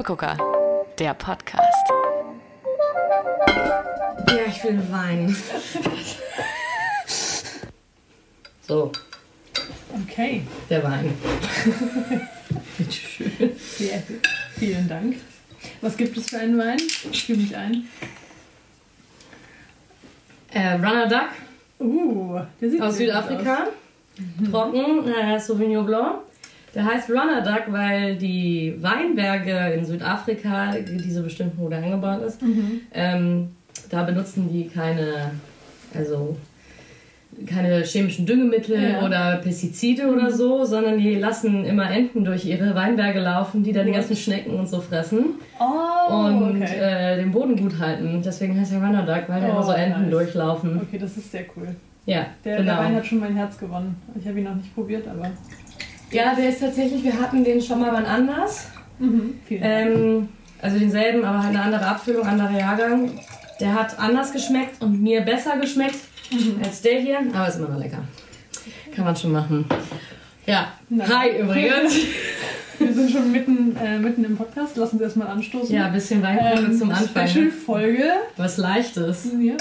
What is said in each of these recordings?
Steppegucker, der Podcast. Ja, ich will Wein. so, Okay, der Wein. Bitteschön. ja, vielen Dank. Was gibt es für einen Wein? Fühl mich ein. Äh, Runner Duck Uh, der sieht aus sehr Südafrika. Trocken, äh, Sauvignon Blanc. Der heißt Runner Duck, weil die Weinberge in Südafrika, diese bestimmten, wo der angebaut ist, Mhm. ähm, da benutzen die keine, also keine chemischen Düngemittel Ja. oder Pestizide oder so, sondern die lassen immer Enten durch ihre Weinberge laufen, die dann die ganzen Schnecken und so fressen Oh, und okay. äh, den Boden gut halten. Deswegen heißt er Runner Duck, weil da Oh, immer so Enten nice. durchlaufen. okay, das ist sehr cool. Ja, Der, genau. der Wein hat schon mein Herz gewonnen. Ich habe ihn noch nicht probiert, aber. Ja, der ist tatsächlich, wir hatten den schon mal wann anders. Mhm. Ähm, also denselben, aber halt eine andere Abfüllung, anderer Jahrgang. Der hat anders geschmeckt und mir besser geschmeckt Mhm. als der hier, aber ist immer noch lecker. Kann man schon machen. Ja, Na. hi übrigens. Wir sind schon mitten, äh, mitten im Podcast. Lassen Sie erstmal anstoßen. Ja, ein bisschen Weinprobe ähm, zum Anfang. Special-Folge. Was Leichtes. Ja.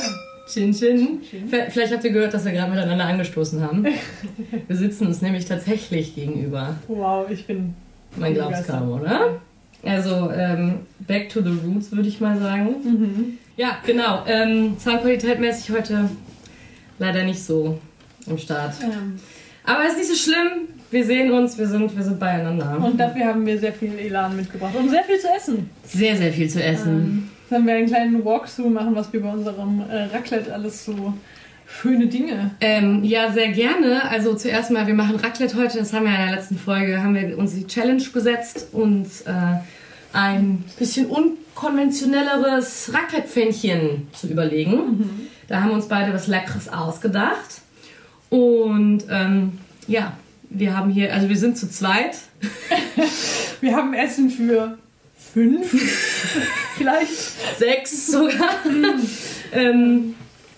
Chin Chin. Vielleicht habt ihr gehört, dass wir gerade miteinander angestoßen haben. Wir sitzen uns nämlich tatsächlich gegenüber. Wow, ich bin. Man glaubt's kaum, oder? Also, ähm, back to the roots, würde ich mal sagen. Mhm. Ja, genau. Ähm, Soundqualität mäßig heute leider nicht so am Start. Ähm, Aber ist nicht so schlimm. Wir sehen uns, wir sind, wir sind beieinander. und dafür haben wir sehr viel Elan mitgebracht und sehr viel zu essen. sehr, sehr viel zu essen. Ähm, dann werden wir einen kleinen Walkthrough machen, was wir bei unserem äh, Raclette alles so schöne Dinge. Ähm, ja, sehr gerne. Also zuerst mal, wir machen Raclette heute. Das haben wir in der letzten Folge, haben wir uns die Challenge gesetzt, uns äh, ein bisschen unkonventionelleres Raclette-Pfännchen zu überlegen. Da haben uns beide was Leckeres ausgedacht. Und ähm, ja, wir haben hier, also wir sind zu zweit. Wir haben Essen für fünf, vielleicht. Sechs sogar. ähm,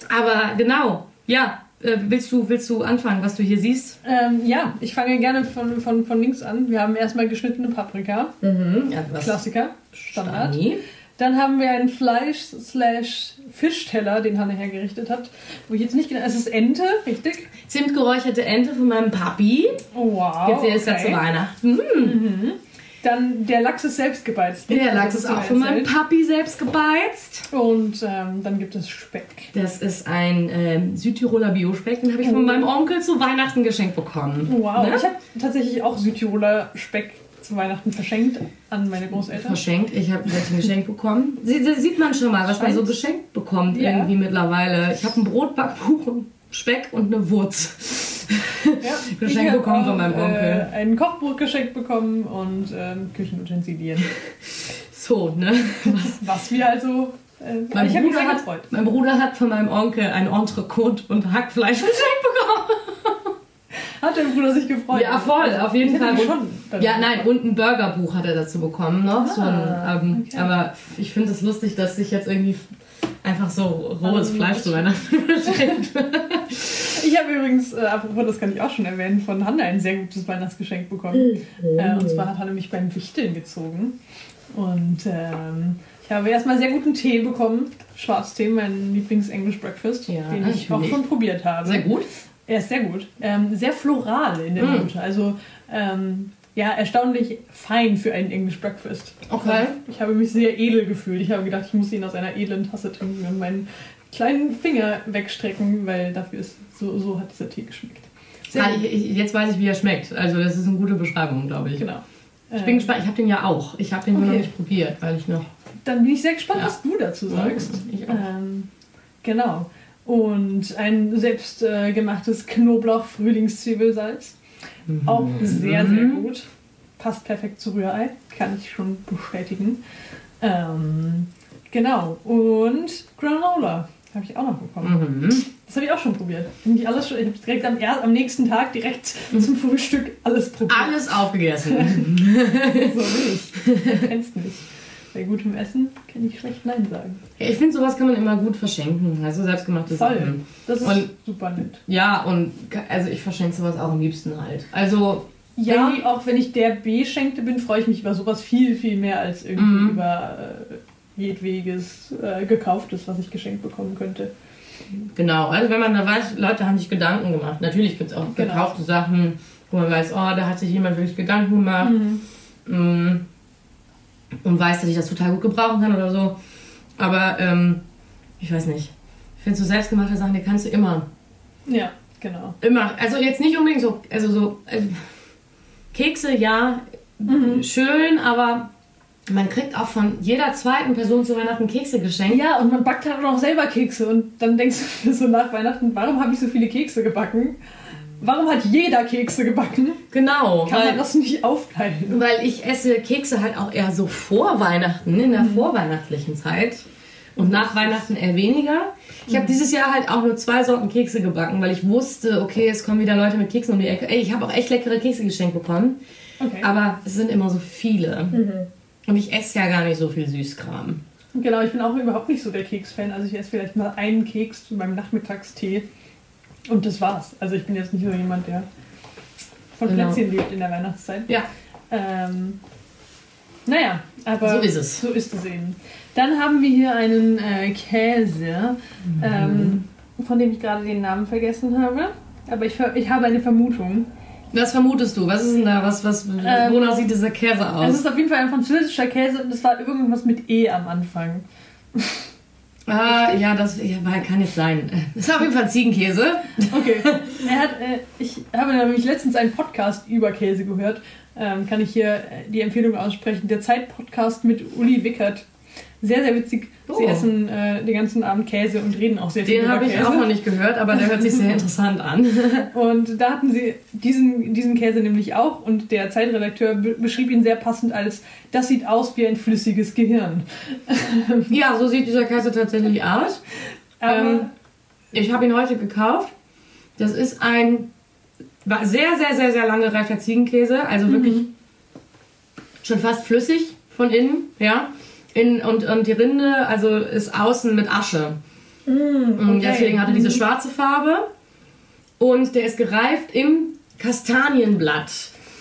aber genau, ja. Äh, willst, du, willst du anfangen, was du hier siehst? Ähm, ja, ich fange gerne von, von, von links an. Wir haben erstmal geschnittene Paprika, Mhm. Ja? Klassiker, Standard. Stani. Dann haben wir einen Fleisch-Fischteller, den Hanne hergerichtet hat. Wo ich jetzt nicht genau. Es ist Ente, richtig? Zimtgeräucherte Ente von meinem Papi. Oh, wow. Jetzt ist ja zu Weihnachten. Dann der Lachs ist selbst gebeizt. Der Lachs Das ist hast du auch von meinem. Papi selbst gebeizt. Und ähm, dann gibt es Speck. Das ist ein ähm, Südtiroler Biospeck, den habe ich Oh. von meinem Onkel zu Weihnachten geschenkt bekommen. Wow. Ne? Ich habe tatsächlich auch Südtiroler Speck zu Weihnachten verschenkt an meine Großeltern. Verschenkt. Ich habe ein geschenkt bekommen. Sie, sie, sieht man schon mal, was man so Scheint. geschenkt bekommt Ja. irgendwie mittlerweile. Ich habe ein Brot, Backkuchen, Speck und eine Wurz. Ja, Geschenk bekommen von meinem Onkel. Äh, ein Kochbuch geschenkt bekommen und ähm, Küchenutensilien. So, ne? Was wir also. Äh, Mein ich habe mich Bruder, sehr hat, gefreut. mein Bruder hat von meinem Onkel ein Entrecote und Hackfleisch geschenkt bekommen. Hat dein Bruder sich gefreut? Ja, voll, auf jeden Fall. schon Ja, nein, und ein Burgerbuch hat er dazu bekommen noch. so ein, Ah, ähm, okay. Aber ich finde es lustig, dass sich jetzt irgendwie einfach so rohes Ähm, Fleisch zu Weihnachten verschenkt. Ich habe übrigens, äh, apropos, das kann ich auch schon erwähnen, von Hanna ein sehr gutes Weihnachtsgeschenk bekommen. Äh, und zwar hat Hanna mich beim Wichteln gezogen. Und ähm, ich habe erstmal sehr guten Tee bekommen. Schwarztee, mein Lieblings-English Breakfast, Ja, den ich auch schon probiert habe. Sehr gut. Er ist sehr gut. Ähm, sehr floral in der Mm. Note. Also, ähm, ja, erstaunlich fein für einen English Breakfast. Okay. Ich habe mich sehr edel gefühlt. Ich habe gedacht, ich muss ihn aus einer edlen Tasse trinken und meinen kleinen Finger wegstrecken, weil dafür ist so, so hat dieser Tee geschmeckt. Sehr Ah, ich, ich, jetzt weiß ich, wie er schmeckt. Also das ist eine gute Beschreibung, glaube ich. Genau. Ich bin gespannt. Ich habe den ja auch. Ich habe den nur noch Okay. nicht probiert, weil ich noch... Dann bin ich sehr gespannt, Ja. was du dazu sagst. Ich auch. Ähm, genau. Und ein selbst äh, gemachtes Knoblauch-Frühlingszwiebelsalz. Auch sehr, sehr Mhm. gut. Passt perfekt zu Rührei, kann ich schon bestätigen. Ähm, genau. Und Granola habe ich auch noch bekommen. Mhm. Das habe ich auch schon probiert. Ich habe direkt am, am nächsten Tag direkt zum Frühstück alles probiert. Alles aufgegessen. So will ich. Du kennst mich. Bei gutem Essen kann ich schlecht Nein sagen. ich finde, sowas kann man immer gut verschenken. Also selbstgemachte Voll. Sachen. Das ist Und- super nett. Ja, und also ich verschenke sowas auch am liebsten halt. Also Ja, Wenn auch wenn ich der B-Schenkte bin, freue ich mich über sowas viel, viel mehr als irgendwie Mhm. über äh, jedweges äh, gekauftes, was ich geschenkt bekommen könnte. Genau, also wenn man da weiß, Leute haben sich Gedanken gemacht. Natürlich gibt es auch Genau. gekaufte Sachen, wo man weiß, oh, da hat sich jemand wirklich Gedanken gemacht mm, und weiß, dass ich das total gut gebrauchen kann oder so. Aber ähm, ich weiß nicht. Ich finde so selbstgemachte Sachen, die kannst du immer. Ja, genau. Immer. Also jetzt nicht unbedingt so, also so äh, Kekse, ja, schön, aber man kriegt auch von jeder zweiten Person zu Weihnachten Kekse geschenkt. Ja, und man backt halt auch selber Kekse und dann denkst du so nach Weihnachten, warum habe ich so viele Kekse gebacken? Warum hat jeder Kekse gebacken? Genau. Kann weil- man das nicht aufteilen? Weil ich esse Kekse halt auch eher so vor Weihnachten, in der vorweihnachtlichen Zeit. Und nach Weihnachten eher weniger. Ich habe dieses Jahr halt auch nur zwei Sorten Kekse gebacken, weil ich wusste, okay, es kommen wieder Leute mit Keksen um die Ecke. Ey, ich habe auch echt leckere Kekse geschenkt bekommen. Okay. Aber es sind immer so viele. Und ich esse ja gar nicht so viel Süßkram. Genau, ich bin auch überhaupt nicht so der Keks-Fan. Also ich esse vielleicht mal einen Keks zu meinem Nachmittagstee und das war's. Also ich bin jetzt nicht so jemand, der von Genau. Plätzchen lebt in der Weihnachtszeit. Ja, Ähm, naja, aber So ist es. So ist es eben. Dann haben wir hier einen äh, Käse, Mhm. ähm, von dem ich gerade den Namen vergessen habe. Aber ich, ich habe eine Vermutung. was vermutest du? Was ist denn da? Was, was, Ähm, wonach sieht dieser Käse Es aus? ist auf jeden Fall ein französischer Käse und es war irgendwas mit E am Anfang. Ah, ja, das ja, kann jetzt sein. Das ist auf jeden Fall Ziegenkäse. Okay. er hat, äh, ich habe nämlich letztens einen Podcast über Käse gehört. Ähm, kann ich hier äh, die Empfehlung aussprechen. Der Zeit-Podcast mit Uli Wickert. Sehr, sehr witzig. Sie Oh. essen äh, den ganzen Abend Käse und reden auch sehr viel Den über habe ich Käse. auch noch nicht gehört, aber der hört sich sehr interessant an. Und da hatten sie diesen, diesen Käse nämlich auch und der Zeitredakteur be beschrieb ihn sehr passend als, das sieht aus wie ein flüssiges Gehirn. Ja, so sieht dieser Käse tatsächlich aus. Ähm, ich habe ihn heute gekauft. Das ist ein sehr, sehr, sehr, sehr lange reifer Ziegenkäse. Also wirklich schon fast flüssig von innen, ja. In, und, und die Rinde, also ist außen mit Asche. Und okay. deswegen hat er diese schwarze Farbe. Und der ist gereift im Kastanienblatt.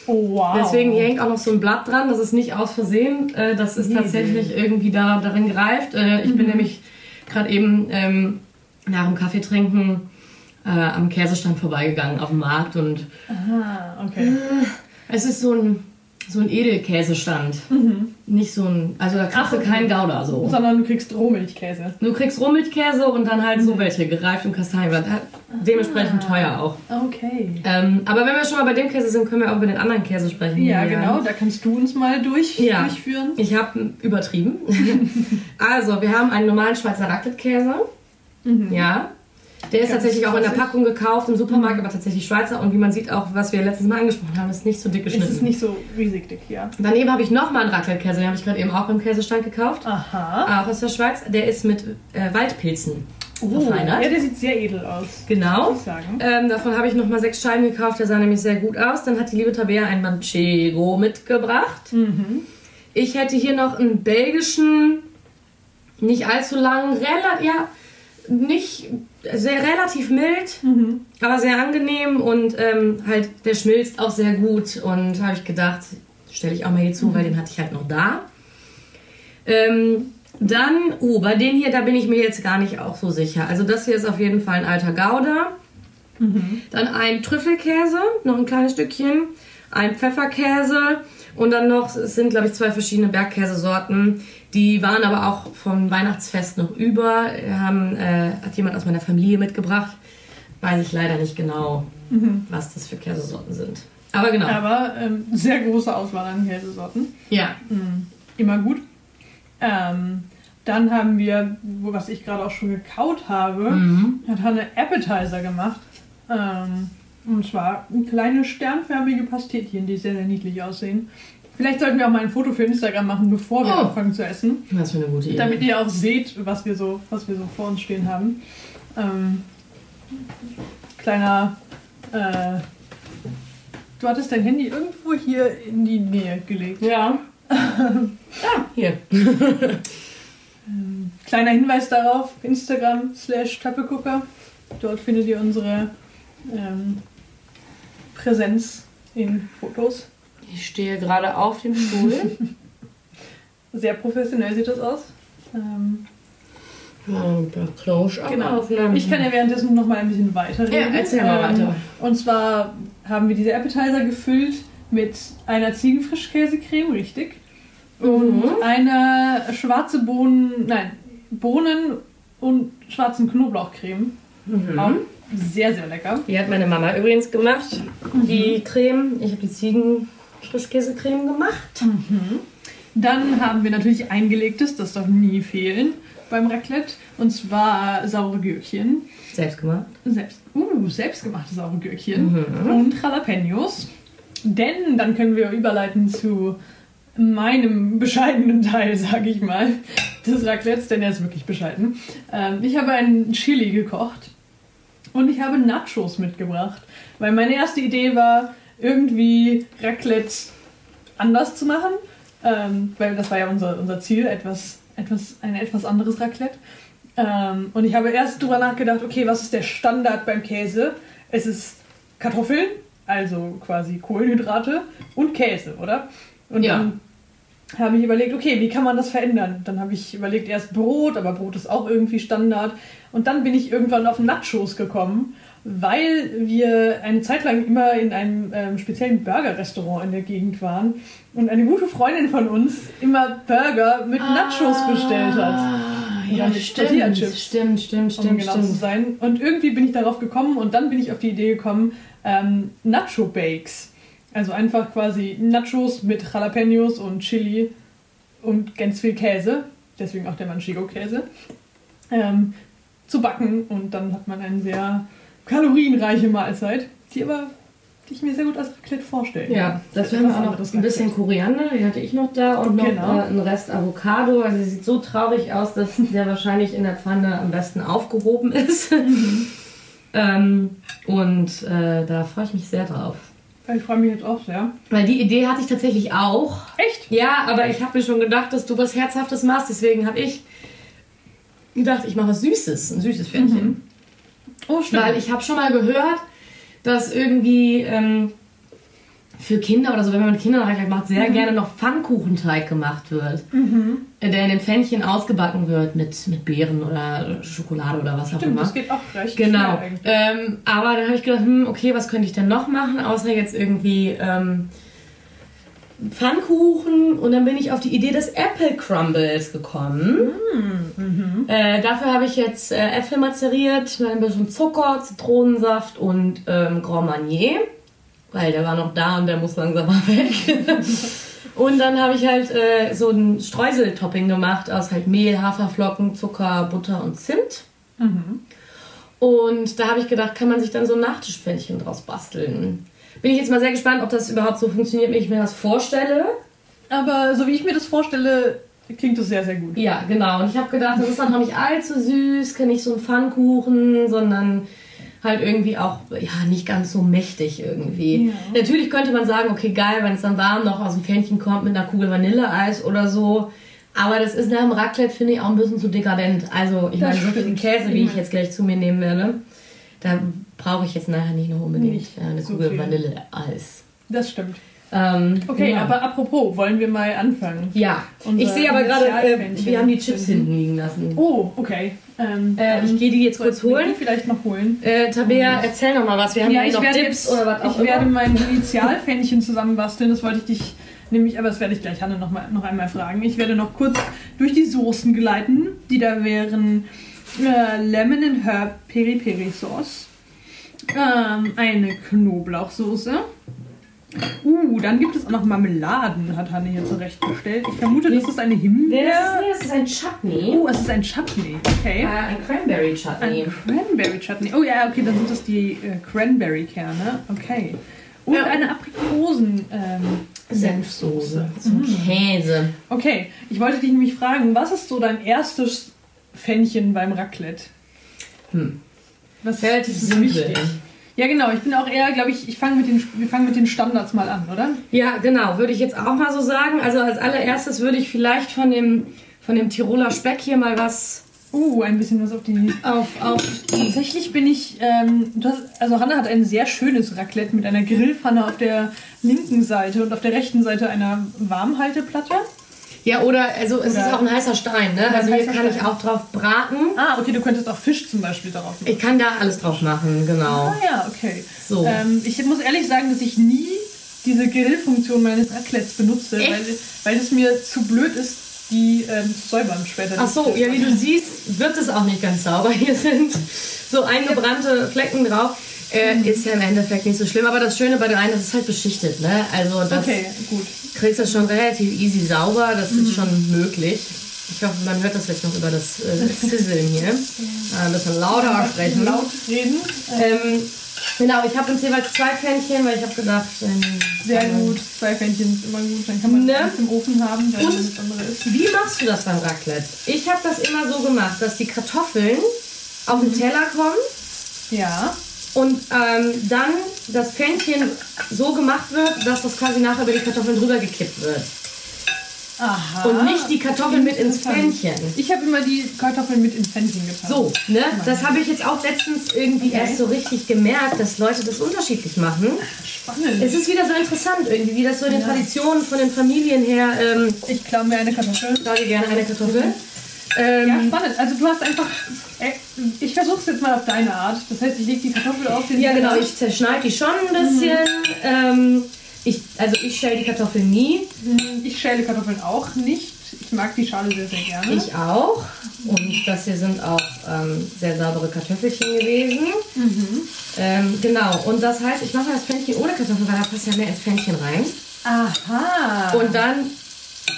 oh, wow. Deswegen hier hängt auch noch so ein Blatt dran. Das ist nicht aus Versehen. Äh, das ist Riesig. tatsächlich irgendwie da darin gereift. Äh, ich bin nämlich gerade eben ähm, nach dem Kaffee trinken äh, am Käsestand vorbeigegangen auf dem Markt und Ah, okay. es ist so ein so ein Edelkäsestand. Nicht so ein, also da kriegst Ach, du keinen Gouda so. Sondern du kriegst Rohmilchkäse. Du kriegst Rohmilchkäse und dann halt so welche gereift im Kastanienblatt. Dementsprechend teuer auch. Okay. Ähm, aber wenn wir schon mal bei dem Käse sind, können wir auch über den anderen Käse sprechen. Ja, Julian. genau. Da kannst du uns mal durch, Ja. durchführen. Ich habe übertrieben. also, wir haben einen normalen Schweizer Raclette-Käse. Ja. Der ist tatsächlich auch in der. Packung gekauft, im Supermarkt, aber tatsächlich Schweizer. Und wie man sieht, auch was wir letztes Mal angesprochen haben, ist nicht so dick Es geschnitten. ist nicht so riesig dick, ja. Daneben habe ich nochmal einen Raclette-Käse, den habe ich gerade eben auch beim Käsestand gekauft. Aha. Auch aus der Schweiz. Der ist mit äh, Waldpilzen Oh, verfeinert. ja, der sieht sehr edel aus. Genau. Ähm, davon habe ich nochmal sechs Scheiben gekauft, der sah nämlich sehr gut aus. Dann hat die liebe Tabea ein Manchego mitgebracht. Mhm. Ich hätte hier noch einen belgischen, nicht allzu langen, relativ, ja, nicht sehr relativ mild, Mhm. aber sehr angenehm und ähm, halt der schmilzt auch sehr gut. Und habe ich gedacht, stelle ich auch mal hier zu, weil den hatte ich halt noch da. Ähm, dann, oh, bei den hier, da bin ich mir jetzt gar nicht auch so sicher. Also das hier ist auf jeden Fall ein alter Gouda. Dann ein Trüffelkäse, noch ein kleines Stückchen. Ein Pfefferkäse. Und dann noch, es sind glaube ich zwei verschiedene Bergkäsesorten. Die waren aber auch vom Weihnachtsfest noch über. Haben, äh, hat jemand aus meiner Familie mitgebracht. Weiß ich leider nicht genau, was das für Käsesorten sind. Aber genau. Aber ähm, sehr große Auswahl an Käsesorten. Ja. Immer gut. Ähm, dann haben wir, was ich gerade auch schon gekaut habe, Mhm. hat Hanne Appetizer gemacht. Ähm, und zwar kleine sternförmige Pastetchen, die sehr, sehr niedlich aussehen. Vielleicht sollten wir auch mal ein Foto für Instagram machen, bevor wir Oh. anfangen zu essen. Was für eine gute Idee. Damit ihr auch seht, was wir so, was wir so vor uns stehen haben. Ähm, kleiner. Äh, du hattest dein Handy irgendwo hier in die Nähe gelegt. ja. ah, hier. Kleiner Hinweis darauf: Instagram slash Tappegucker. Dort findet ihr unsere ähm, Präsenz in Fotos. Ich stehe gerade auf dem Stuhl. Sehr professionell sieht das aus. Ähm, Close genau. Ich kann ja währenddessen noch mal ein bisschen weiterreden. Ja, erzähl mal Ähm, weiter. Und zwar haben wir diese Appetizer gefüllt mit einer Ziegenfrischkäsecreme, richtig. Und Mhm. einer schwarze Bohnen, nein, Bohnen und schwarzen Knoblauchcreme. Auch sehr, sehr lecker. Die hat meine Mama übrigens gemacht. Die Creme. Ich habe die Ziegen-Frischkäsecreme gemacht. Dann haben wir natürlich eingelegtes, das darf nie fehlen beim Raclette. Und zwar saure Gürkchen. Selbst gemacht. Selbst, uh, selbstgemachte saure Gürkchen. Und Jalapenos. Denn dann können wir überleiten zu meinem bescheidenen Teil, sage ich mal, des Raclettes, denn er ist wirklich bescheiden. Ähm, ich habe einen Chili gekocht und ich habe Nachos mitgebracht, weil meine erste Idee war, irgendwie Raclette anders zu machen, ähm, weil das war ja unser, unser Ziel, etwas, etwas, ein etwas anderes Raclette. Ähm, und ich habe erst drüber nachgedacht, okay, was ist der Standard beim Käse? Es ist Kartoffeln, also quasi Kohlenhydrate und Käse, oder? Und Ja. dann habe ich überlegt, okay, wie kann man das verändern? Dann habe ich überlegt, erst Brot, aber Brot ist auch irgendwie Standard. Und dann bin ich irgendwann auf Nachos gekommen, weil wir eine Zeit lang immer in einem ähm, speziellen Burger-Restaurant in der Gegend waren und eine gute Freundin von uns immer Burger mit Nachos bestellt hat. Ah, ja, mit stimmt. Stimmt, stimmt, um stimmt, genau zu stimmt. sein. Und irgendwie bin ich darauf gekommen und dann bin ich auf die Idee gekommen, ähm, Nacho Bakes. Also einfach quasi Nachos mit Jalapenos und Chili und ganz viel Käse, deswegen auch der Manchego-Käse, ähm, zu backen. Und dann hat man eine sehr kalorienreiche Mahlzeit, die aber die ich mir sehr gut als Raclette vorstellen Ja, kann. haben wir auch noch ein bisschen Koriander, die hatte ich noch da und noch Genau. äh, einen Rest Avocado. Also sie sieht so traurig aus, dass der wahrscheinlich in der Pfanne am besten aufgehoben ist. ähm, und äh, da freue ich mich sehr drauf. Ich freue mich jetzt auch sehr. Weil die Idee hatte ich tatsächlich auch. Echt? Ja, aber ich habe mir schon gedacht, dass du was Herzhaftes machst. Deswegen habe ich gedacht, ich mache was Süßes, ein süßes Pfännchen. Oh, stimmt. Weil ich habe schon mal gehört, dass irgendwie ähm, für Kinder oder so, wenn man mit Kindern Raclette macht, sehr gerne noch Pfannkuchenteig gemacht wird. Äh, Der in den Pfännchen ausgebacken wird mit, mit Beeren oder Schokolade oder was auch Stimmt, immer. das geht auch recht Genau. Ähm, aber dann habe ich gedacht, hm, okay, was könnte ich denn noch machen, außer jetzt irgendwie ähm, Pfannkuchen. Und dann bin ich auf die Idee des Apple Crumbles gekommen. Äh, dafür habe ich jetzt äh, Äpfel mazeriert, mit ein bisschen Zucker, Zitronensaft und ähm, Grand Marnier. Weil der war noch da und der muss langsam mal weg. und dann habe ich halt äh, so ein Streuseltopping gemacht aus halt Mehl, Haferflocken, Zucker, Butter und Zimt. Und da habe ich gedacht, kann man sich dann so ein Nachtischpfännchen draus basteln. Bin ich jetzt mal sehr gespannt, ob das überhaupt so funktioniert, wie ich mir das vorstelle. Aber so wie ich mir das vorstelle, klingt das sehr, sehr gut. Ja, genau. Und ich habe gedacht, das ist dann noch nicht allzu süß, kann nicht so ein Pfannkuchen, sondern halt irgendwie auch, ja, nicht ganz so mächtig irgendwie. Ja. Natürlich könnte man sagen, okay, geil, wenn es dann warm noch aus dem Pfännchen kommt mit einer Kugel Vanilleeis oder so. Aber das ist nach dem Raclette, finde ich, auch ein bisschen zu dekadent. Also, ich Das meine, so viel. Käse, wie ich jetzt gleich zu mir nehmen werde, da brauche ich jetzt nachher nicht noch unbedingt Nicht eine so Kugel. Vanilleeis. Das stimmt. Ähm, Okay, ja. aber apropos, wollen wir mal anfangen? Ja, Unser ich sehe aber gerade, äh, wir haben die Chips hinten liegen lassen. Oh, okay. Ähm, Äh, ich gehe die jetzt kurz holen. Die vielleicht noch holen. Äh, Tabea, erzähl noch mal was. Wir haben ja, ich noch werde jetzt, oder was auch ich werde immer. mein Initialpfännchen zusammenbasteln. Das wollte ich dich nämlich, aber das werde ich gleich Hanne noch, mal, noch einmal fragen. Ich werde noch kurz durch die Soßen gleiten, die da wären äh, Lemon and Herb Peri Peri Sauce, ähm, eine Knoblauchsoße. Uh, dann gibt es auch noch Marmeladen, hat Hanne hier zurechtgestellt. Ich vermute, das ist eine Nee, Himbeer. das, ist, nee, das ist ein Chutney. Oh, es ist ein Chutney. Okay. Äh, ein Cranberry Chutney. Ein Cranberry Chutney. Oh ja, okay, dann sind das die äh, Cranberry-Kerne. Okay. Und Ja. eine Aprikosen. Ähm, Senfsoße zum Käse. okay, ich wollte dich nämlich fragen, was ist so dein erstes Pfännchen beim Raclette? Hm. Was Relativ simpel. wichtig? Ja, genau. Ich bin auch eher, glaube ich, ich fange mit den, wir fangen mit den Standards mal an, oder? Ja, genau, würde ich jetzt auch mal so sagen. Also als allererstes würde ich vielleicht von dem, von dem Tiroler Speck hier mal was Uh, ein bisschen was auf die. Auf, auf Tatsächlich bin ich. Ähm, hast, also Hanna hat ein sehr schönes Raclette mit einer Grillpfanne auf der linken Seite und auf der rechten Seite einer Warmhalteplatte. Ja, oder, also es Oder- ist auch ein heißer Stein, ne? Also hier kann ich Stein. auch drauf braten. Ah, okay, du könntest auch Fisch zum Beispiel darauf machen. Ich kann da alles drauf machen, genau. Ah ja, okay. So. Ähm, ich muss ehrlich sagen, dass ich nie diese Grillfunktion meines Raclettes benutze, Echt? weil, weil es mir zu blöd ist, die ähm, säubern später. Ach so, ja, wie du siehst, wird es auch nicht ganz sauber. Hier sind so eingebrannte Flecken drauf. Äh, Mhm. Ist ja im Endeffekt nicht so schlimm, aber das Schöne bei der einen, das ist halt beschichtet, ne? Also das Okay, gut. kriegst du schon relativ easy sauber, das Mhm. ist schon möglich. Ich hoffe, man hört das jetzt noch über das äh, hier. Äh, ein bisschen lauter sprechen. Laut reden. Ähm, genau, ich habe uns jeweils zwei Pfännchen, weil ich habe gedacht, Sehr gut. Zwei Fännchen ist immer gut. Dann kann man Ne? eins im Ofen haben, weil Und? das andere ist. Wie machst du das beim Raclette? Ich habe das immer so gemacht, dass die Kartoffeln auf den Teller kommen Ja. und ähm, dann das Pfännchen so gemacht wird, dass das quasi nachher über die Kartoffeln drüber gekippt wird. Aha. Und nicht die Kartoffeln mit ins. Pfännchen. Ich habe immer die Kartoffeln mit ins Pfännchen getan. So, ne? Das habe ich jetzt auch letztens irgendwie Okay. erst so richtig gemerkt, dass Leute das unterschiedlich machen. Spannend. Es ist wieder so interessant irgendwie, wie das so in den Ja. Traditionen von den Familien her. Ähm, ich klaue mir eine Kartoffel. da dir gerne eine Kartoffel. Ähm, Ja, spannend. Also du hast einfach. äh, Ich versuche es jetzt mal auf deine Art. Das heißt, ich lege die Kartoffel auf den Ja, genau, ich zerschneide die schon ein bisschen. Ähm, ich, also ich schäle die Kartoffeln nie. Ich schäle Kartoffeln auch nicht. Ich mag die Schale sehr, sehr gerne. Ich auch. Und das hier sind auch ähm, sehr saubere Kartoffelchen gewesen. Ähm, genau, und das heißt, ich mache das Pfännchen ohne Kartoffeln, weil da passt ja mehr ins Pfännchen rein. Aha. Und dann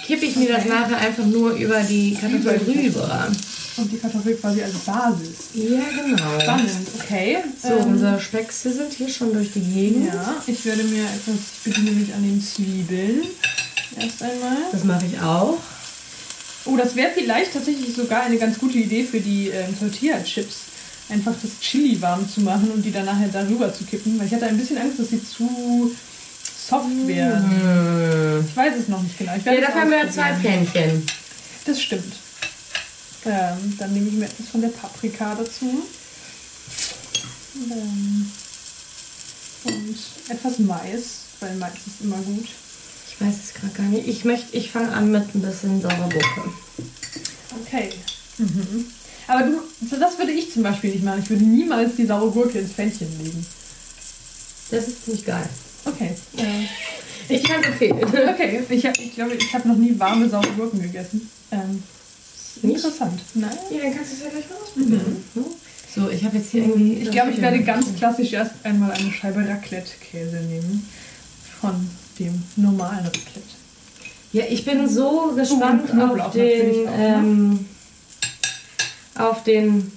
kippe ich mir das nachher einfach nur über die Kartoffel Über die rüber. Und die Kartoffel quasi als Basis. Ja, genau. Spannend, okay. So, Ähm, unser Speck sizzelt hier schon durch die Gegend. ja, ich werde mir etwas, ich bediene mich an den Zwiebeln. Erst einmal. Das mache ich auch. Oh, das wäre vielleicht tatsächlich sogar eine ganz gute Idee für die ähm, Tortilla-Chips. Einfach das Chili warm zu machen und die dann nachher darüber zu kippen. Weil ich hatte ein bisschen Angst, dass sie zu soft werden. Ich weiß es noch nicht genau. Ich Ja, dafür haben wir ja zwei. Pfännchen. Das stimmt. Ähm, dann nehme ich mir etwas von der Paprika dazu. Ähm, und etwas Mais, weil Mais ist immer gut. Ich weiß es gerade gar nicht. Ich möchte, ich fange an mit ein bisschen saurer Gurke. Okay. Mhm. Aber du, so das würde ich zum Beispiel nicht machen. Ich würde niemals die saure Gurke ins Pfännchen legen. Das ist ziemlich geil. Okay. Äh, Ich kann empfehlen. okay, ich, ich glaube, ich habe noch nie warme saure Gurken gegessen. Ähm, Nicht? Interessant. Nein. Ja, dann kannst du es ja gleich mal ausprobieren. ne? So, ich habe jetzt hier irgendwie. Ich glaube, ich werde ganz klassisch erst einmal eine Scheibe Raclette-Käse nehmen. Von dem normalen Raclette. Ja, ich bin so gespannt Oh, Knoblauch auf den. auch, ne? ähm, auf den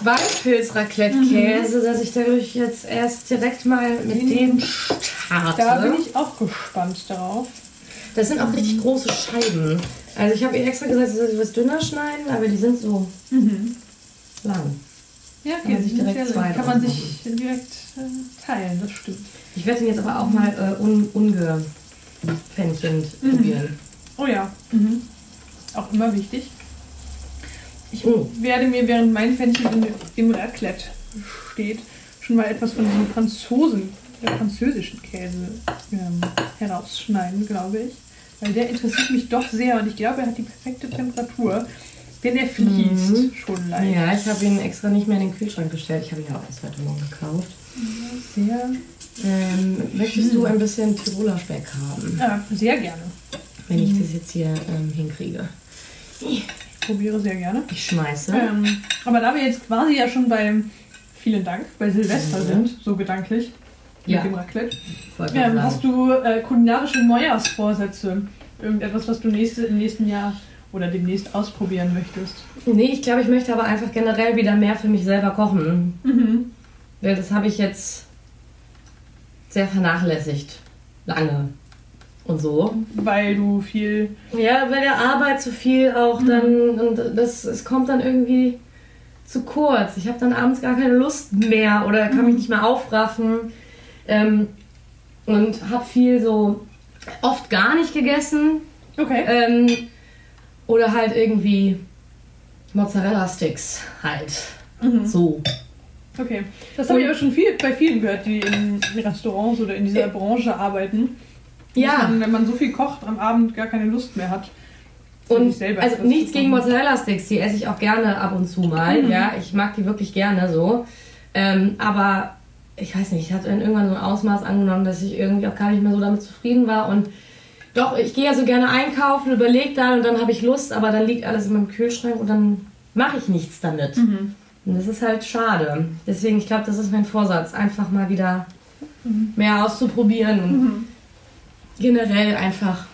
Waldpilz-Raclette-Käse, dass ich dadurch jetzt erst direkt mal mit Mhm. dem starte. Da bin ich auch gespannt darauf. Das sind auch richtig große Scheiben. Also ich habe ihr extra gesagt, sie soll sie was dünner schneiden, aber die sind so lang. Ja, Kann man sich die sind direkt sehr- zwei kann man sich direkt äh, teilen, das stimmt. Ich werde den jetzt aber auch mal äh, un ungepfännchen Mhm. probieren. Oh ja. Mhm. Auch immer wichtig. Ich Oh. werde mir, während mein Pfännchen im, im Raclette steht, schon mal etwas von diesem Franzosen, der französischen Käse ähm, herausschneiden, glaube ich. Weil der interessiert mich doch sehr und ich glaube, er hat die perfekte Temperatur. Denn er fließt Mhm. schon leicht. Ja, ich habe ihn extra nicht mehr in den Kühlschrank gestellt. Ich habe ihn ja auch erst heute Morgen gekauft. Sehr, Ähm, möchtest du ein bisschen Tiroler Speck haben, äh, sehr gerne. wenn ich das jetzt hier ähm, hinkriege? Ich probiere sehr gerne. Ich schmeiße. Ähm, aber da wir jetzt quasi ja schon beim vielen Dank bei Silvester Mhm. sind, so gedanklich, Ja. mit dem Raclette, ähm, hast du äh, kulinarische Neujahrsvorsätze? Irgendetwas, was du nächste, im nächsten Jahr oder demnächst ausprobieren möchtest? Nee, ich glaube, ich möchte aber einfach generell wieder mehr für mich selber kochen. Mhm. Weil das habe ich jetzt sehr vernachlässigt. Lange. Und so. Weil du viel. Ja, bei der Arbeit zu viel auch dann und das es kommt dann irgendwie zu kurz. Ich habe dann abends gar keine Lust mehr oder kann mich nicht mehr aufraffen ähm, und habe viel so oft gar nicht gegessen Okay. ähm, oder halt irgendwie Mozzarella-Sticks halt. Mhm. So. Okay. Das habe ich aber schon viel, bei vielen gehört, die in Restaurants oder in dieser Ja. Branche arbeiten. Ja. Man, wenn man so viel kocht, am Abend gar keine Lust mehr hat. Und selber also nichts gegen. Mozzarella-Sticks, die esse ich auch gerne ab und zu mal. Mhm. Ja, ich mag die wirklich gerne so. Ähm, aber ich weiß nicht, ich hatte irgendwann so ein Ausmaß angenommen, dass ich irgendwie auch gar nicht mehr so damit zufrieden war. Und doch, ich gehe ja so gerne einkaufen, überlege dann und dann habe ich Lust, aber dann liegt alles in meinem Kühlschrank und dann mache ich nichts damit. Mhm. Und das ist halt schade. Deswegen, ich glaube, das ist mein Vorsatz, einfach mal wieder mehr auszuprobieren und Mhm. generell einfach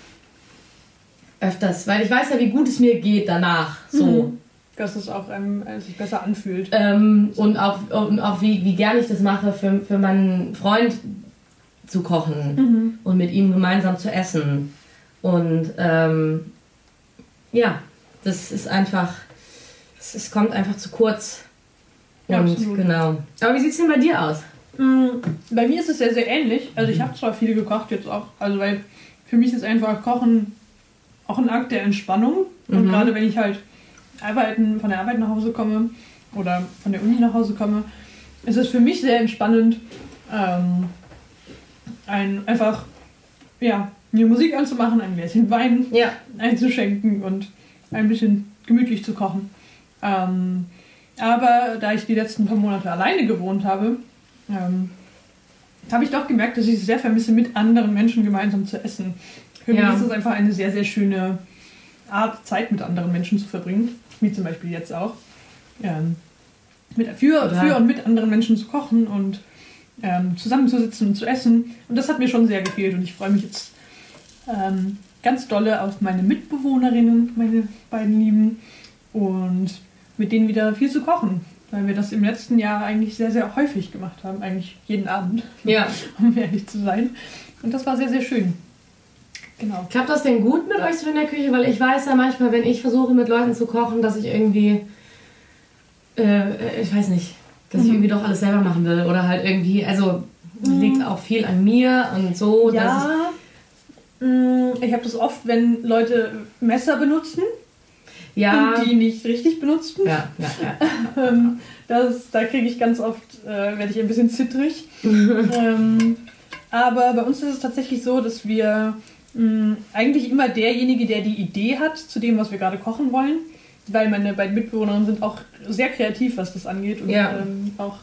öfters, weil ich weiß ja, wie gut es mir geht danach. So. Mhm. Dass es auch einem, äh, sich besser anfühlt. Ähm, und auch, und auch wie, wie gern ich das mache, für, für meinen Freund zu kochen Mhm. und mit ihm gemeinsam zu essen. Und ähm, ja, das ist einfach, es, es kommt einfach zu kurz. Und Ja, absolut. genau. Aber wie sieht es denn bei dir aus? Mm, Bei mir ist es sehr, sehr ähnlich. Also ich habe zwar viel gekocht jetzt auch, also weil für mich ist einfach Kochen auch ein Akt der Entspannung. Und Mhm. gerade wenn ich halt arbeiten, von der Arbeit nach Hause komme oder von der Uni nach Hause komme, ist es für mich sehr entspannend, ähm, ein, einfach ja, mir Musik anzumachen, ein Gläschen Wein Ja. einzuschenken und ein bisschen gemütlich zu kochen. Ähm, aber da ich die letzten paar Monate alleine gewohnt habe, ähm, habe ich doch gemerkt, dass ich es sehr vermisse, mit anderen Menschen gemeinsam zu essen. Für Ja. mich ist es einfach eine sehr, sehr schöne Art, Zeit mit anderen Menschen zu verbringen, wie zum Beispiel jetzt auch. Ähm, mit, für, für und mit anderen Menschen zu kochen und ähm, zusammenzusitzen und zu essen. Und das hat mir schon sehr gefehlt und ich freue mich jetzt ähm, ganz dolle auf meine Mitbewohnerinnen, meine beiden Lieben und mit denen wieder viel zu kochen, weil wir das im letzten Jahr eigentlich sehr, sehr häufig gemacht haben, eigentlich jeden Abend, Ja. um ehrlich zu sein. Und das war sehr, sehr schön. Genau. Klappt das denn gut mit euch so in der Küche? Weil ich weiß ja manchmal, wenn ich versuche mit Leuten zu kochen, dass ich irgendwie, äh, ich weiß nicht, dass ich Mhm. irgendwie doch alles selber machen will. Oder halt irgendwie, also liegt auch viel an mir und so. Ja, mh, ich habe das oft, wenn Leute Messer benutzen ich, ja, und die nicht richtig benutzen. ja, ja, ja. Ähm, das, da kriege ich ganz oft, äh, werde ich ein bisschen zittrig. ähm, aber bei uns ist es tatsächlich so, dass wir mh, eigentlich immer derjenige, der die Idee hat zu dem, was wir gerade kochen wollen, weil meine beiden Mitbewohnerinnen sind auch sehr kreativ, was das angeht und Ja. ähm, auch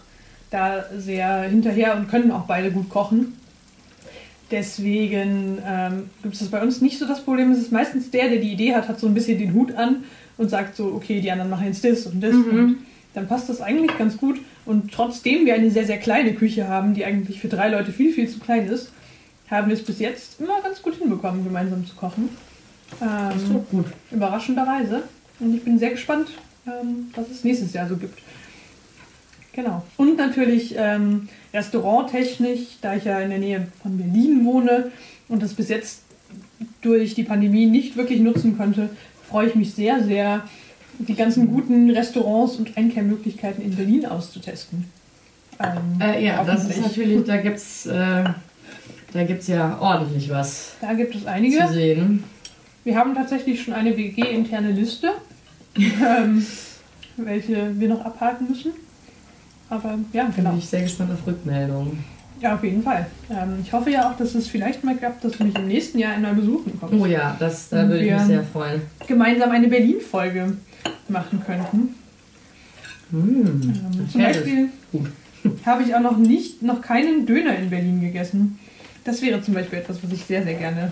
da sehr hinterher und können auch beide gut kochen. Deswegen ähm, gibt es das bei uns nicht so das Problem. Es ist meistens der, der die Idee hat, hat so ein bisschen den Hut an und sagt so, okay, die anderen machen jetzt das und das. Mhm. Und dann passt das eigentlich ganz gut. Und trotzdem wir eine sehr, sehr kleine Küche haben, die eigentlich für drei Leute viel, viel zu klein ist, haben wir es bis jetzt immer ganz gut hinbekommen, gemeinsam zu kochen. Das ist Ähm, doch gut. überraschenderweise. Und ich bin sehr gespannt, ähm, was es nächstes Jahr so gibt. Genau. Und natürlich ähm, restauranttechnisch, da ich ja in der Nähe von Berlin wohne und das bis jetzt durch die Pandemie nicht wirklich nutzen konnte, freue ich mich sehr, sehr, die ganzen guten Restaurants und Einkehrmöglichkeiten in Berlin auszutesten. Ähm, Äh, ja, das ist natürlich, da gibt's, äh, da gibt's ja ordentlich was Da gibt es zu einige. sehen. Wir haben tatsächlich schon eine WG-interne Liste, ähm, welche wir noch abhaken müssen. Aber ja, Bin genau. ich sehr gespannt auf Rückmeldungen. Ja, auf jeden Fall. Ähm, ich hoffe ja auch, dass es vielleicht mal klappt, dass du mich im nächsten Jahr einmal besuchen kommst. Oh ja, das, da würde ich mich sehr freuen. Gemeinsam eine Berlin-Folge machen könnten. Hm. Ähm, zum Beispiel habe ich auch noch nicht, noch keinen Döner in Berlin gegessen. Das wäre zum Beispiel etwas, was ich sehr, sehr gerne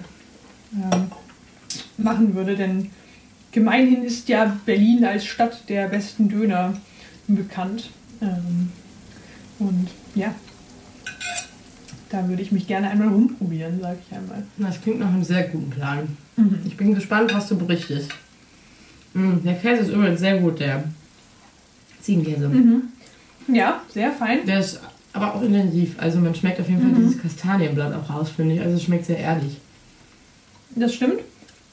ähm, machen würde, denn gemeinhin ist ja Berlin als Stadt der besten Döner bekannt. Ähm, und ja, da würde ich mich gerne einmal rumprobieren, sage ich einmal. Das klingt nach einem sehr guten Plan. Mhm. Ich bin gespannt, was du berichtest. Mm, der Käse ist übrigens sehr gut, der Ziegenkäse. Mhm. Ja, sehr fein. Der ist aber auch intensiv. Also man schmeckt auf jeden Fall Mhm. dieses Kastanienblatt auch raus, finde ich. Also es schmeckt sehr erdig. Das stimmt.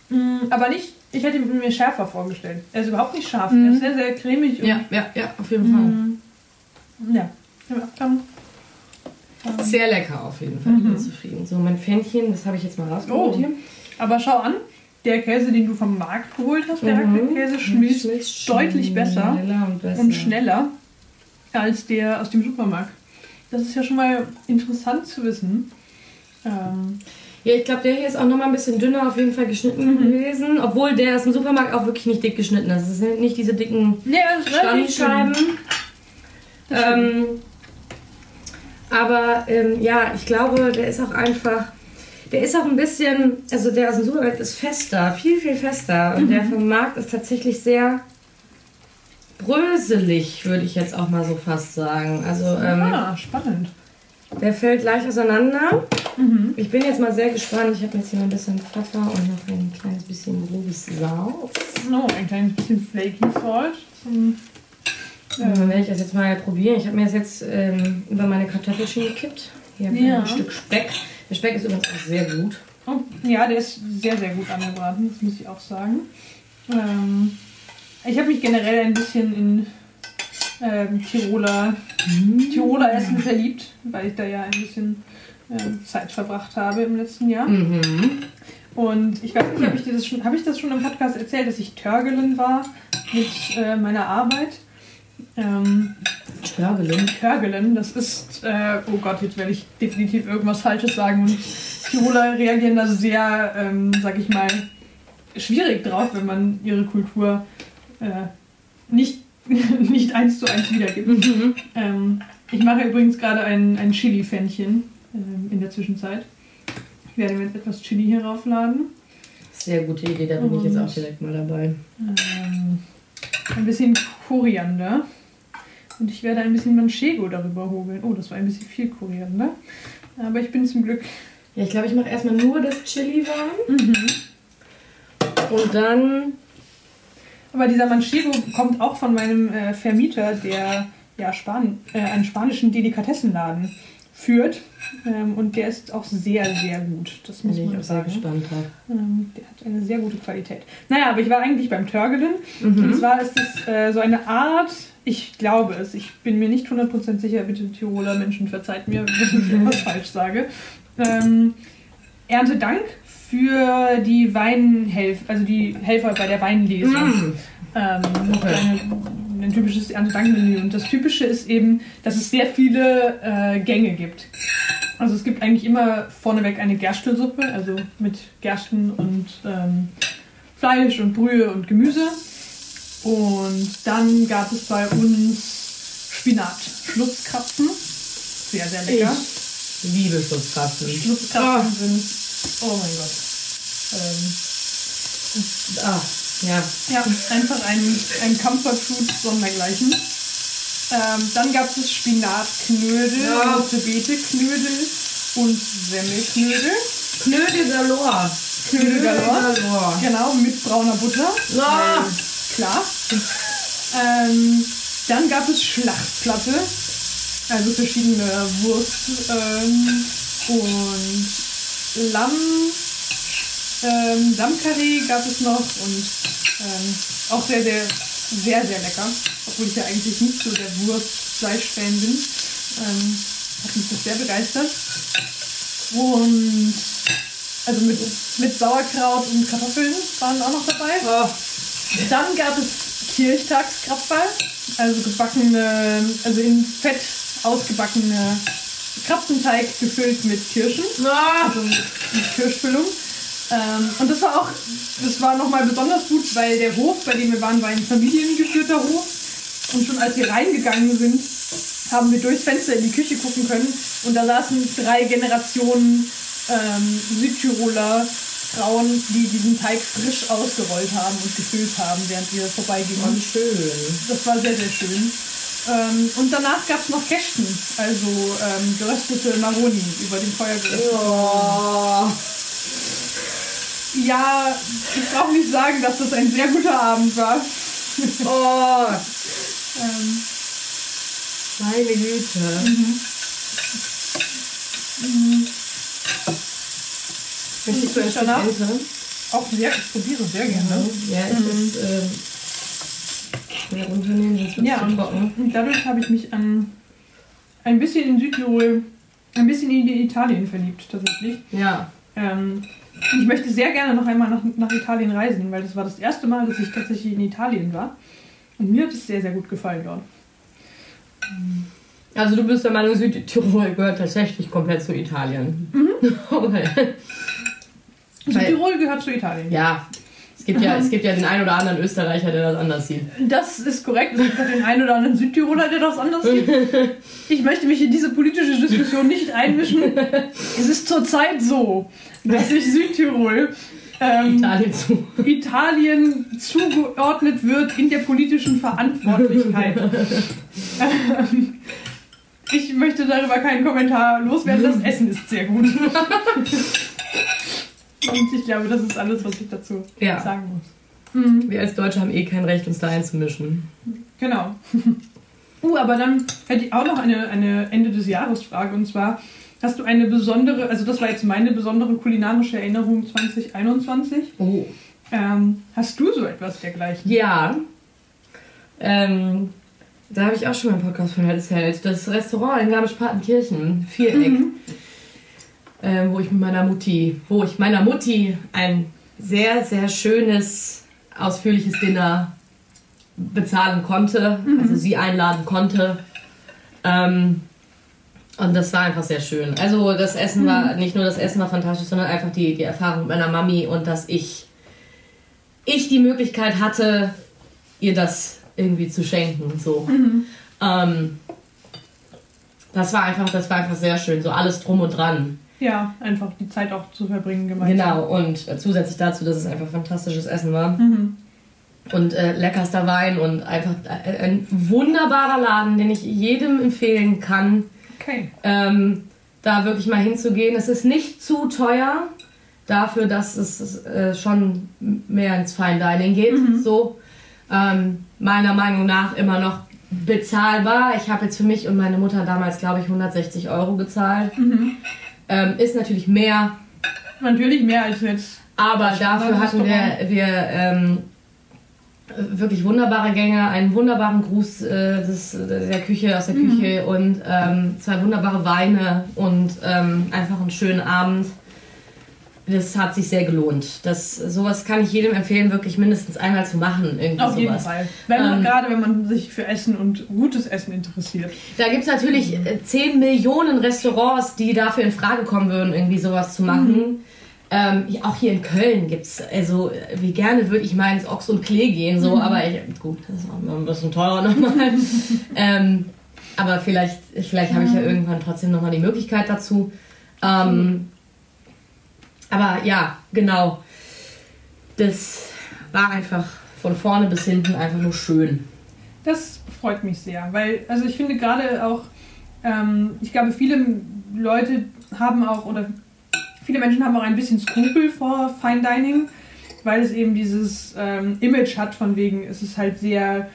Mm, Aber nicht, ich hätte mir schärfer vorgestellt. Er ist überhaupt nicht scharf. Mhm. Er ist sehr, sehr cremig. Und Ja, ja, ja, auf jeden Fall. Mm, Ja. ja dann, Sehr lecker auf jeden Fall. Ich bin Mhm. zufrieden. So, mein Pfännchen, das habe ich jetzt mal rausgeholt Oh. hier. aber schau an, der Käse, den du vom Markt geholt hast, der Raclette-Käse, schmilzt, Schmilzt deutlich besser besser. und schneller als der aus dem Supermarkt. Das ist ja schon mal interessant zu wissen. Ähm, Ja, ich glaube, der hier ist auch nochmal ein bisschen dünner auf jeden Fall geschnitten Mhm. gewesen. Obwohl der ist im Supermarkt auch wirklich nicht dick geschnitten ist. Es sind nicht diese dicken ja. Das stimmt. Ähm, aber ähm, ja, ich glaube, der ist auch einfach. Der ist auch ein bisschen, also der aus dem Supermarkt ist fester, viel, viel fester. Und Mhm. der vom Markt ist tatsächlich sehr bröselig, würde ich jetzt auch mal so fast sagen. Also ähm, ah, spannend. der fällt leicht auseinander. Mhm. Ich bin jetzt mal sehr gespannt. Ich habe jetzt hier ein bisschen Pfeffer und noch ein kleines bisschen grobes Salz. No, ein kleines bisschen Flaky Salt. Zum, Und dann werde ich das jetzt mal probieren. Ich habe mir das jetzt ähm, über meine Kartoffelchen gekippt. Hier habe ich Ja. ein Stück Speck. Der Speck ist übrigens auch sehr gut. oh, ja, der ist sehr, sehr gut angebraten, das muss ich auch sagen. Ähm, ich habe mich generell ein bisschen in ähm, Tiroler, Tiroler Essen verliebt, weil ich da ja ein bisschen ähm, Zeit verbracht habe im letzten Jahr. Mhm. Und ich weiß nicht, habe ich, dir das schon, habe ich das schon im Podcast erzählt, dass ich Törgelen war mit äh, meiner Arbeit. Ähm, Törgelen. Törgelen, das ist, äh, oh Gott, jetzt werde ich definitiv irgendwas Falsches sagen. Und Tiroler reagieren da sehr, ähm, sag ich mal, schwierig drauf, wenn man ihre Kultur äh, nicht, nicht eins zu eins wiedergibt. Mhm. Ähm, ich mache übrigens gerade ein, ein Chili-Fännchen ähm, in der Zwischenzeit. Ich werde mir jetzt etwas Chili hier raufladen. Sehr gute Idee, da bin ich jetzt Und- auch direkt mal dabei. Ähm, ein bisschen Koriander. Und ich werde ein bisschen Manchego darüber hobeln. Oh, das war ein bisschen viel Koriander. Aber ich bin zum Glück. Ja, ich glaube, ich mache erstmal nur das Chili warm. Mhm. Und dann. Aber dieser Manchego kommt auch von meinem äh, Vermieter, der ja Span äh, einen spanischen Delikatessenladen führt. Ähm, und der ist auch sehr, sehr gut. Das muss Bin ich man auch sehr sagen. gespannt drauf. Ähm, der hat eine sehr gute Qualität. Naja, aber ich war eigentlich beim Törgelen. Mhm. Und zwar ist es äh, so eine Art, ich glaube es, ich bin mir nicht 100% sicher, bitte Tiroler Menschen verzeiht mir, wenn ich etwas falsch sage. Ähm, Erntedank für die Weinhelfer, also die Helfer bei der Weinlese. Mhm. Ähm, Okay. eine, ein typisches Erntedankmenü. Und das Typische ist eben, dass es sehr viele äh, Gänge gibt. Also es gibt eigentlich immer vorneweg eine Gerstelsuppe, also mit Gersten und ähm, Fleisch und Brühe und Gemüse. Und dann gab es bei uns Spinat, Schlutzkrapfen, sehr, sehr lecker. Ich liebe Schutzkraften. Schlutzkrapfen sind, oh mein Gott. Ähm, Ah, ja. Ja, einfach ein, ein Comfort Food sondergleichen. Ähm, dann gab es Spinatknödel, Ja. rote Beete-Knödel und Semmelknödel. Knödel Galore. Knödel galore. Galore. Genau, mit brauner Butter. Weil, klar. Ähm, dann gab es Schlachtplatte, also verschiedene Wurst ähm, und Lamm. Ähm, Lammkarree gab es noch und ähm, auch sehr, sehr, sehr, sehr lecker. Obwohl ich ja eigentlich nicht so der Wurst-Fleisch-Fan bin. Ähm, hat mich das sehr begeistert. Und also mit, mit Sauerkraut und Kartoffeln waren auch noch dabei. Oh. Dann gab es Kirchtagskrapferl, also gebackene, also in Fett ausgebackene Krapfenteig gefüllt mit Kirschen, Ah. also mit, Kirschfüllung. Ähm, und das war auch, das war nochmal besonders gut, weil der Hof, bei dem wir waren, war ein familiengeführter Hof. Und schon als wir reingegangen sind, haben wir durchs Fenster in die Küche gucken können. Und da saßen drei Generationen ähm, Südtiroler Frauen, die diesen Teig frisch ausgerollt haben und gefüllt haben, während wir vorbeigingen. Und schön. Das war sehr, sehr schön. Ähm, und danach gab es noch Kästen, also ähm, geröstete Maroni über dem Feuer geröstet. Oh. Ja, ich brauche nicht sagen, dass das ein sehr guter Abend war. Oh. Ähm, Meine Güte. Möchtest du Stück Danach? Auch sehr, ich probiere sehr gerne. Ja, ich muss ähm, mehr runternehmen, sonst wird Ja, zu und, trocken. und dadurch habe ich mich an ein bisschen in Südtirol, ein bisschen in Italien verliebt tatsächlich. Ja. Ähm, ich möchte sehr gerne noch einmal nach, nach Italien reisen, weil das war das erste Mal, dass ich tatsächlich in Italien war. Und mir hat es sehr, sehr gut gefallen dort. Also du bist der Meinung, Südtirol gehört tatsächlich komplett zu Italien. Mhm. okay. Südtirol gehört zu Italien. Ja, es gibt, ja, es gibt ja den einen oder anderen Österreicher, der das anders sieht. Das ist korrekt. Es gibt auch den einen oder anderen Südtiroler, der das anders sieht. Ich möchte mich in diese politische Diskussion nicht einmischen. Es ist zurzeit so, dass sich Südtirol ähm, Italien, zu. Italien zugeordnet wird in der politischen Verantwortlichkeit. ähm, ich möchte darüber keinen Kommentar loswerden. Das Essen ist sehr gut. Und ich glaube, das ist alles, was ich dazu ja. sagen muss. Mhm. Wir als Deutsche haben eh kein Recht, uns da einzumischen. Genau. Uh, aber dann hätte ich auch noch eine, eine Ende des Jahres Frage und zwar hast du eine besondere, also das war jetzt meine besondere kulinarische Erinnerung 2021. Oh. Ähm, hast du so etwas dergleichen? Ja. Ähm, da habe ich auch schon mal einen Podcast von erzählt. Das Restaurant in Garmisch-Partenkirchen, Viereck. Mhm äh, wo ich mit meiner Mutti, wo ich meiner Mutti ein sehr, sehr schönes, ausführliches Dinner bezahlen konnte, mhm. also sie einladen konnte. Ähm, und das war einfach sehr schön. Also das Essen war, mhm. nicht nur das Essen war fantastisch, sondern einfach die, die Erfahrung mit meiner Mami und dass ich, ich die Möglichkeit hatte, ihr das irgendwie zu schenken. So. Mhm. Ähm, das war einfach, das war einfach sehr schön. So alles drum und dran. Ja, einfach die Zeit auch zu verbringen gemeinsam. Genau, und äh, zusätzlich dazu, dass es einfach fantastisches Essen war. Mhm. Und äh, leckerster Wein und einfach äh, ein wunderbarer Laden, den ich jedem empfehlen kann. Okay. Ähm, da wirklich mal hinzugehen. Es ist nicht zu teuer dafür, dass es äh, schon mehr ins Fine Dining geht. Mhm. So ähm, meiner Meinung nach immer noch bezahlbar. Ich habe jetzt für mich und meine Mutter damals, glaube ich, 160 Euro gezahlt. Mhm. Ähm, ist natürlich mehr. Natürlich mehr als jetzt. Aber dafür hatten wir, wir ähm, wirklich wunderbare Gänge, einen wunderbaren Gruß äh, des, der Küche, aus der mhm. Küche und ähm, zwei wunderbare Weine und ähm, einfach einen schönen Abend das hat sich sehr gelohnt. Das, sowas kann ich jedem empfehlen, wirklich mindestens einmal zu machen. Irgendwie Auf sowas. jeden Fall. Wenn man, ähm, gerade wenn man sich für Essen und gutes Essen interessiert. Da gibt es natürlich mhm. 10 Millionen Restaurants, die dafür in Frage kommen würden, irgendwie sowas zu machen. Mhm. Ähm, auch hier in Köln gibt es, also wie gerne würde ich mal ins Ochs und Klee gehen, so, mhm. aber ich, gut, das ist auch ein bisschen teurer nochmal. ähm, aber vielleicht, vielleicht habe ich ja mhm. irgendwann trotzdem nochmal die Möglichkeit dazu. Ähm, aber ja, genau. Das war einfach von vorne bis hinten einfach nur schön. Das freut mich sehr, weil, also ich finde gerade auch, ähm, ich glaube, viele Leute haben auch, oder viele Menschen haben auch ein bisschen Skrupel vor Fine Dining, weil es eben dieses ähm, Image hat, von wegen, es ist halt sehr,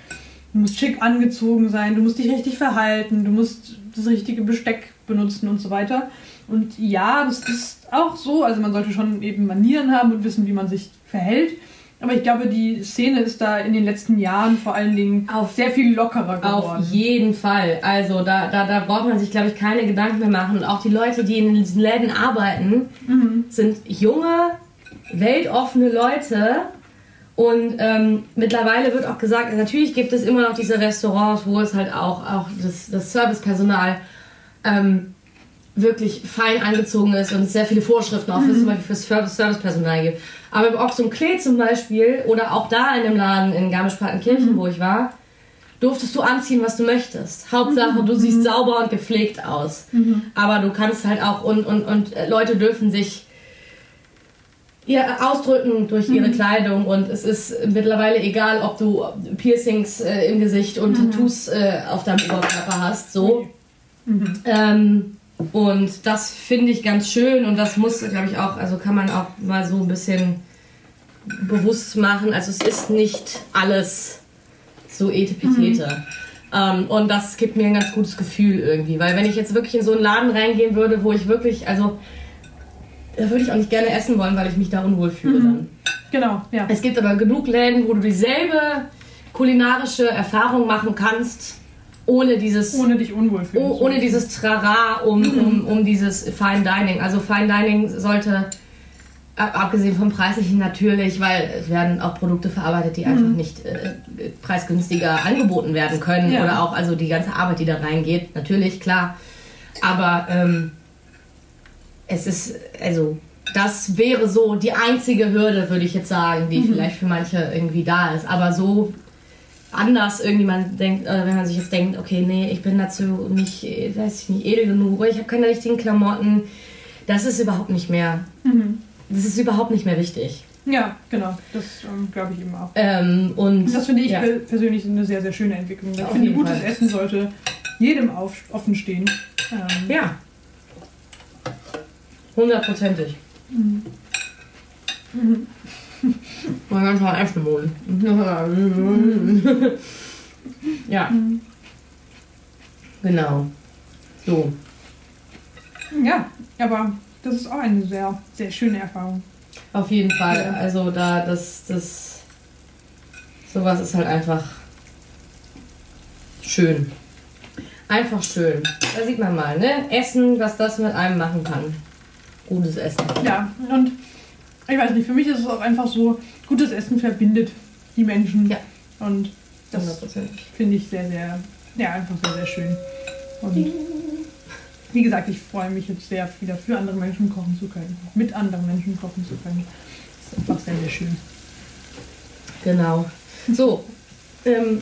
du musst schick angezogen sein, du musst dich richtig verhalten, du musst das richtige Besteck benutzen und so weiter. Und ja, das ist auch so. Also man sollte schon eben Manieren haben und wissen, wie man sich verhält. Aber ich glaube, die Szene ist da in den letzten Jahren vor allen Dingen auf, sehr viel lockerer geworden. Auf jeden Fall. Also da, da, da braucht man sich, glaube ich, keine Gedanken mehr machen. Und auch die Leute, die in diesen Läden arbeiten, mhm. sind junge, weltoffene Leute. Und ähm, mittlerweile wird auch gesagt, natürlich gibt es immer noch diese Restaurants, wo es halt auch, auch das, das Servicepersonal ähm, wirklich fein angezogen ist und es sehr viele Vorschriften auch für, mhm. zum Beispiel fürs Servicepersonal gibt. Aber im Ochs und Klee zum Beispiel oder auch da in dem Laden in Garmisch-Partenkirchen, mhm. wo ich war, durftest du anziehen, was du möchtest. Hauptsache, du siehst mhm. sauber und gepflegt aus. Mhm. Aber du kannst halt auch und, und, und Leute dürfen sich ihr ausdrücken durch ihre mhm. Kleidung und es ist mittlerweile egal, ob du Piercings äh, im Gesicht und mhm. Tattoos äh, auf deinem Oberkörper hast, so. Mhm. Ähm, und das finde ich ganz schön und das muss, glaube ich, auch, also kann man auch mal so ein bisschen bewusst machen. Also es ist nicht alles so etepetete. Mhm. Ähm, und das gibt mir ein ganz gutes Gefühl irgendwie. Weil wenn ich jetzt wirklich in so einen Laden reingehen würde, wo ich wirklich, also da würde ich auch nicht gerne essen wollen, weil ich mich da unwohl fühle mhm. dann. Genau, ja. Es gibt aber genug Läden, wo du dieselbe kulinarische Erfahrung machen kannst ohne dieses ohne dich unwohl fühlen oh, ohne dieses Trara um, mhm. um, um dieses Fine Dining. Also Fine Dining sollte Ab- Abgesehen vom Preislichen natürlich, weil es werden auch Produkte verarbeitet, die einfach nicht äh, preisgünstiger angeboten werden können. Ja. Oder auch also die ganze Arbeit, die da reingeht. Natürlich, klar. Aber ähm, es ist, also, das wäre so die einzige Hürde, würde ich jetzt sagen, die vielleicht für manche irgendwie da ist. Aber so anders irgendwie man denkt, äh, wenn man sich jetzt denkt, okay, nee, ich bin dazu nicht, äh, weiß ich nicht, edel genug ich habe keine richtigen Klamotten, das ist überhaupt nicht mehr, das ist überhaupt nicht mehr wichtig. Ja, genau. Das ähm, glaube ich eben auch. Ähm, und Das finde ich ja. per- persönlich eine sehr, sehr schöne Entwicklung. Ich finde, gutes Fall. Essen sollte jedem auf, offen stehen. Ähm, ja. Hundertprozentig. Man kann mal essen wollen. ja. Genau. So. ja, aber das ist auch eine sehr, sehr schöne Erfahrung. Auf jeden Fall. Ja. Also da das, das sowas ist halt einfach schön. Einfach schön. Da sieht man mal, ne? Essen, was das mit einem machen kann. Gutes Essen. Ja, und ich weiß nicht, für mich ist es auch einfach so, gutes Essen verbindet die Menschen. Ja. Und das 100%. finde ich sehr, sehr, ja, einfach sehr, sehr schön. Und wie gesagt, ich freue mich jetzt sehr, wieder für andere Menschen kochen zu können. Mit anderen Menschen kochen zu können. Das ist einfach sehr, sehr schön. Genau. So. Ähm,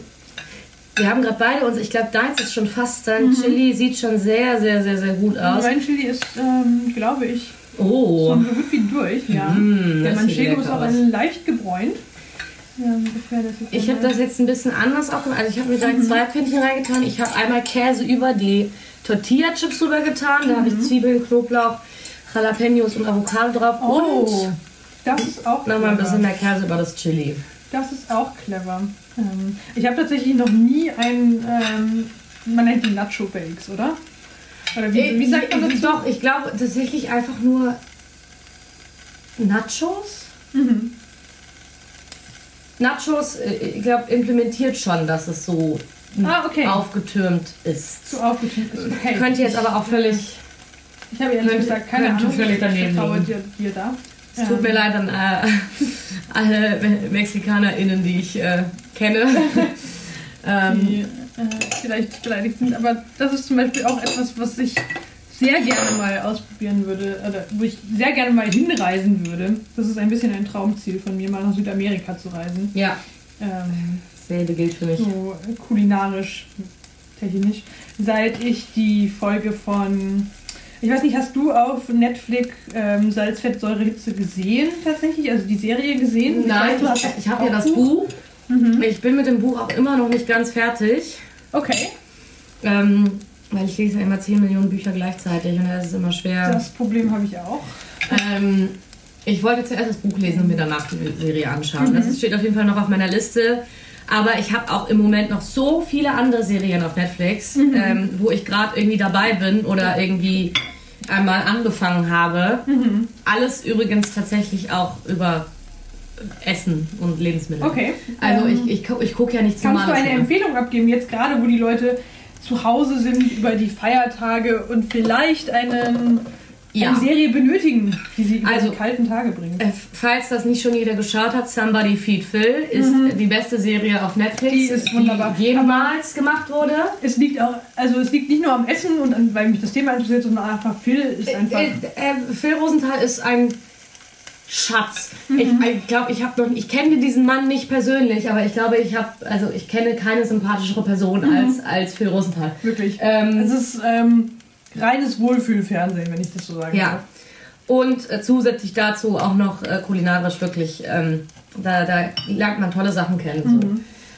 wir haben gerade beide uns, ich glaube, deins ist schon fast, dein Chili sieht schon sehr, sehr, sehr, sehr gut aus. Mein Chili ist, ähm, glaube ich, Oh. so gut wie durch. Ja. Mm, Der Manchego ist auch ein leicht gebräunt. Ist Ich habe das jetzt ein bisschen anders auch gemacht. Also ich habe mir direkt zwei Pfännchen reingetan. Ich habe einmal Käse über die Tortilla-Chips drüber getan. Da habe ich Zwiebeln, Knoblauch, Jalapenos und Avocado drauf. Oh, das ist auch Und nochmal ein bisschen mehr Käse über das Chili. Das ist auch clever. Ähm, ich habe tatsächlich noch nie ein, ähm, man nennt die Nacho Bakes, oder? Oder wie, wie sagt man Äh, dazu? Doch, ich glaube tatsächlich einfach nur Nachos. Mhm. Nachos, äh, ich glaube, implementiert schon, dass es so Ah, okay. aufgetürmt ist. So aufgeteilt ist. Okay. Könnte jetzt aber auch völlig. Ich habe ehrlich gesagt keine Ahnung. völlig Ich daneben vertraue liegen. dir, dir da. Es tut mir Ähm, leid an äh, alle Me- MexikanerInnen, die ich äh, kenne. ähm, die äh, vielleicht beleidigt sind, aber das ist zum Beispiel auch etwas, was ich sehr gerne mal ausprobieren würde, oder wo ich sehr gerne mal hinreisen würde. Das ist ein bisschen ein Traumziel von mir, mal nach Südamerika zu reisen. ja, Ähm, dasselbe gilt für mich. so kulinarisch, technisch. Seit ich die Folge von, ich weiß nicht, hast du auf Netflix ähm, Salz, Fett, Säure, Hitze gesehen tatsächlich? Also die Serie gesehen? Nein, ich, ich habe ja das Buch. Buch. Mhm. Ich bin mit dem Buch auch immer noch nicht ganz fertig. Okay, Ähm, weil ich lese ja immer 10 Millionen Bücher gleichzeitig und das ist immer schwer. das Problem habe ich auch. Ähm, ich wollte zuerst das Buch lesen und mir danach die Serie anschauen. Mhm. Das steht auf jeden Fall noch auf meiner Liste. Aber ich habe auch im Moment noch so viele andere Serien auf Netflix, Mhm. ähm, wo ich gerade irgendwie dabei bin oder irgendwie einmal angefangen habe. Mhm. Alles übrigens tatsächlich auch über Essen und Lebensmittel. Okay. Also Ähm, ich, ich, gu- ich gucke ja nichts Kannst du eine mehr. Empfehlung abgeben, jetzt gerade wo die Leute zu Hause sind über die Feiertage und vielleicht einen, Ja. eine Serie benötigen, die sie über Also- die kalten Tage bringt? Äh, Falls das nicht schon jeder geschaut hat, Somebody Feed Phil ist die beste Serie auf Netflix, Mhm. Die ist wunderbar. die jemals gemacht wurde. Es liegt auch, also es liegt nicht nur am Essen und an, weil mich das Thema interessiert, sondern einfach Phil ist einfach. Äh, äh, Phil Rosenthal ist ein Schatz. Mhm. Ich, ich glaube, ich habe noch, ich kenne diesen Mann nicht persönlich, aber ich glaube, ich habe, also ich kenne keine sympathischere Person Mhm. als, als Phil Rosenthal. Wirklich. Ähm, es ist ähm, reines Wohlfühlfernsehen, wenn ich das so sagen Ja. darf. Und äh, zusätzlich dazu auch noch äh, kulinarisch wirklich, ähm, da, da lernt man tolle Sachen kennen.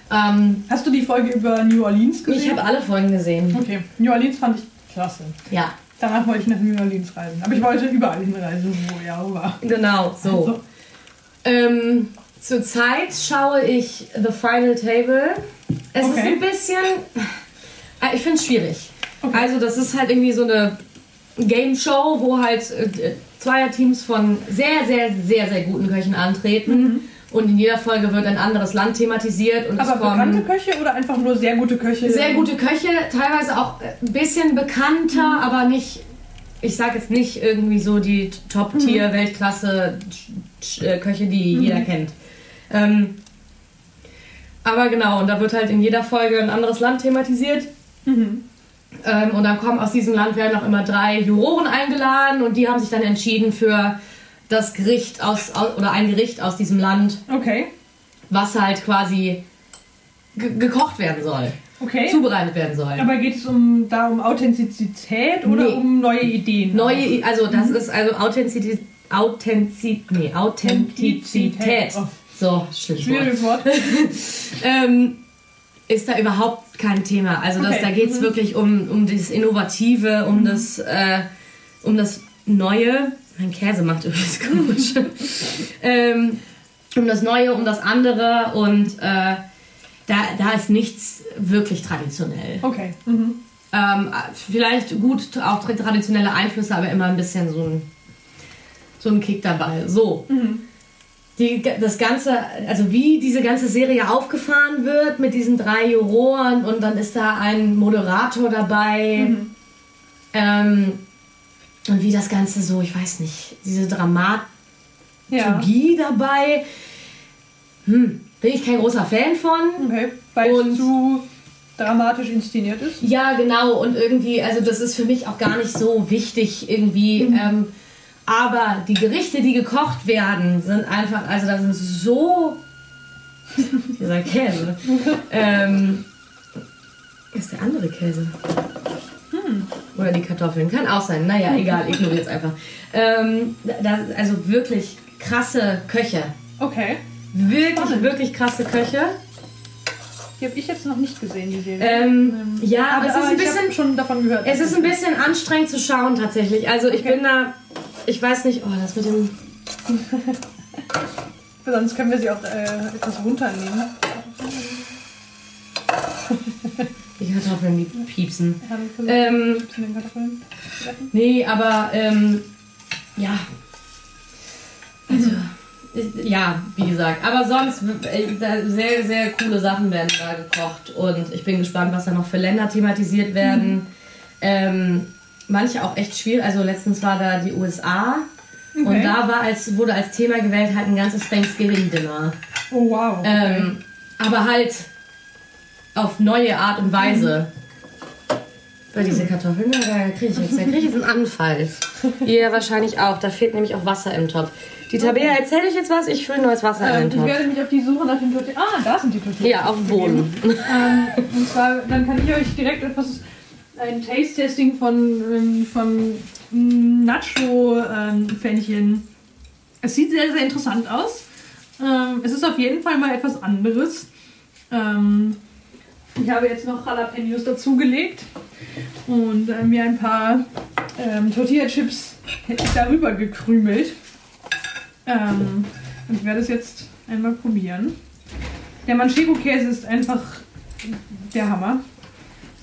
So. Ähm, Hast du die Folge über New Orleans gesehen? ich habe alle Folgen gesehen. Okay, New Orleans fand ich klasse. Ja, Danach wollte ich nach New Orleans reisen. Aber ich wollte überall hinreisen, wo er auch war. genau, so. Also, Ähm, zurzeit schaue ich The Final Table. Es ist Okay. ein bisschen. äh, Ich finde es schwierig. Okay. Also, das ist halt irgendwie so eine Game Show, wo halt äh, Zweierteams von sehr, sehr, sehr, sehr guten Köchen antreten. Und in jeder Folge wird ein anderes Land thematisiert. Und aber es kommen bekannte Köche oder einfach nur sehr gute Köche? sehr gute Köche, teilweise auch ein bisschen bekannter, aber nicht ich sage jetzt nicht irgendwie so die Top-Tier, Weltklasse Sch- Sch- äh, die jeder kennt. Ähm, aber genau, und da wird halt in jeder Folge ein anderes Land thematisiert. Mhm. Ähm, und dann kommen aus diesem Land werden auch immer drei Juroren eingeladen und die haben sich dann entschieden für das Gericht aus, oder ein Gericht aus diesem Land, Okay. was halt quasi ge gekocht werden soll, Okay. zubereitet werden soll. Aber geht es um, da um Authentizität oder Nee. um neue Ideen? Neue, also das ist also Authentizität, Authentizität, nee, Authentizität. Oh. So. Schwieriges Wort. ähm, ist da überhaupt kein Thema. Also das, Okay. da geht es Mhm. wirklich um, um das Innovative, um das äh, um das Neue. Mein Käse macht übrigens komisch. ähm, um das Neue, um das andere und äh, da, da ist nichts wirklich traditionell. Okay. Mhm. Ähm, vielleicht gut auch tra- traditionelle Einflüsse, aber immer ein bisschen so ein, so ein Kick dabei. So. Mhm. Die, das Ganze, also wie diese ganze Serie aufgefahren wird mit diesen drei Juroren und dann ist da ein Moderator dabei. Mhm. Ähm, und wie das Ganze so, ich weiß nicht, diese Dramaturgie Ja. dabei. Hm, bin ich kein großer Fan von. Okay. Weil es zu dramatisch inszeniert ist. Ja, genau. Und irgendwie, also das ist für mich auch gar nicht so wichtig irgendwie. Ähm, aber die Gerichte, die gekocht werden, sind einfach, also da sind so. dieser Käse. ähm, ist der andere Käse? Oder die Kartoffeln. Kann auch sein. Naja, egal, ignoriert einfach. Ähm, da, also wirklich krasse Köche. Okay. Wirklich, Spannend. wirklich krasse Köche. Die habe ich jetzt noch nicht gesehen, die Serie. Ähm, ja, aber es ist ein ich bisschen habe schon davon gehört. Es ist ein bisschen anstrengend zu schauen tatsächlich. Also ich Okay. bin da, ich weiß nicht, oh, das mit dem, Sonst können wir sie auch äh, etwas runternehmen. die Kartoffeln, die piepsen. Haben Ähm, den Kartoffeln nee, aber ähm, ja, also ja, wie gesagt. Aber sonst äh, sehr, sehr coole Sachen werden da gekocht und ich bin gespannt, was da noch für Länder thematisiert werden. Ähm, manche auch echt schwierig. Also letztens war da die USA. Und Okay. da war als, wurde als Thema gewählt halt ein ganzes Thanksgiving-Dinner. Oh wow. Ähm, aber halt auf neue Art und Weise. Bei diese Kartoffeln, ja, da kriege ich, jetzt- da krieg ich jetzt einen Anfall. Ihr wahrscheinlich auch. Da fehlt nämlich auch Wasser im Topf. Die Tabea, erzähl ich jetzt was? Ich fülle neues Wasser ähm, in ich den Topf. werde mich auf die Suche nach den Tortillas. Ah, da sind die Tortillas. Ja, auf dem Boden. Ähm, und zwar, dann kann ich euch direkt etwas, ein Taste-Testing von, ähm, von Nacho-Fännchen. es sieht sehr, sehr interessant aus. Ähm, es ist auf jeden Fall mal etwas anderes. Ähm, ich habe jetzt noch Jalapenos dazugelegt und äh, mir ein paar ähm, Tortilla-Chips darüber gekrümelt. Ähm, und ich werde es jetzt einmal probieren. Der Manchego-Käse ist einfach der Hammer,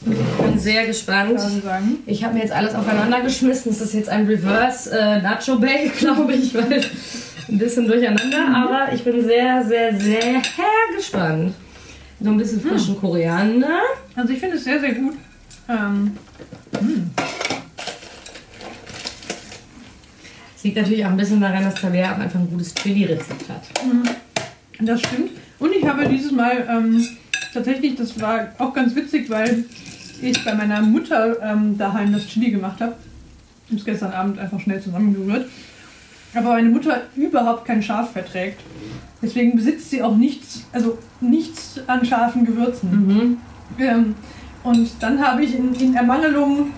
Ich bin sehr gespannt. ich habe mir jetzt alles aufeinander geschmissen. Das ist jetzt ein Reverse äh, Nacho Bake, glaube ich, weil ein bisschen durcheinander. Aber ich bin sehr, sehr, sehr gespannt. So ein bisschen frischen Koriander. Also ich finde es sehr, sehr gut. Ähm, Es liegt natürlich auch ein bisschen daran, dass Tabea auch einfach ein gutes Chili-Rezept hat. das stimmt. Und ich habe dieses Mal ähm, tatsächlich, das war auch ganz witzig, weil ich bei meiner Mutter ähm, daheim das Chili gemacht habe. Ich habe es gestern Abend einfach schnell zusammengerührt. Aber meine Mutter überhaupt kein Schaf verträgt. Deswegen besitzt sie auch nichts, also nichts an scharfen Gewürzen. Mhm. Ähm, und dann habe ich in, in Ermangelung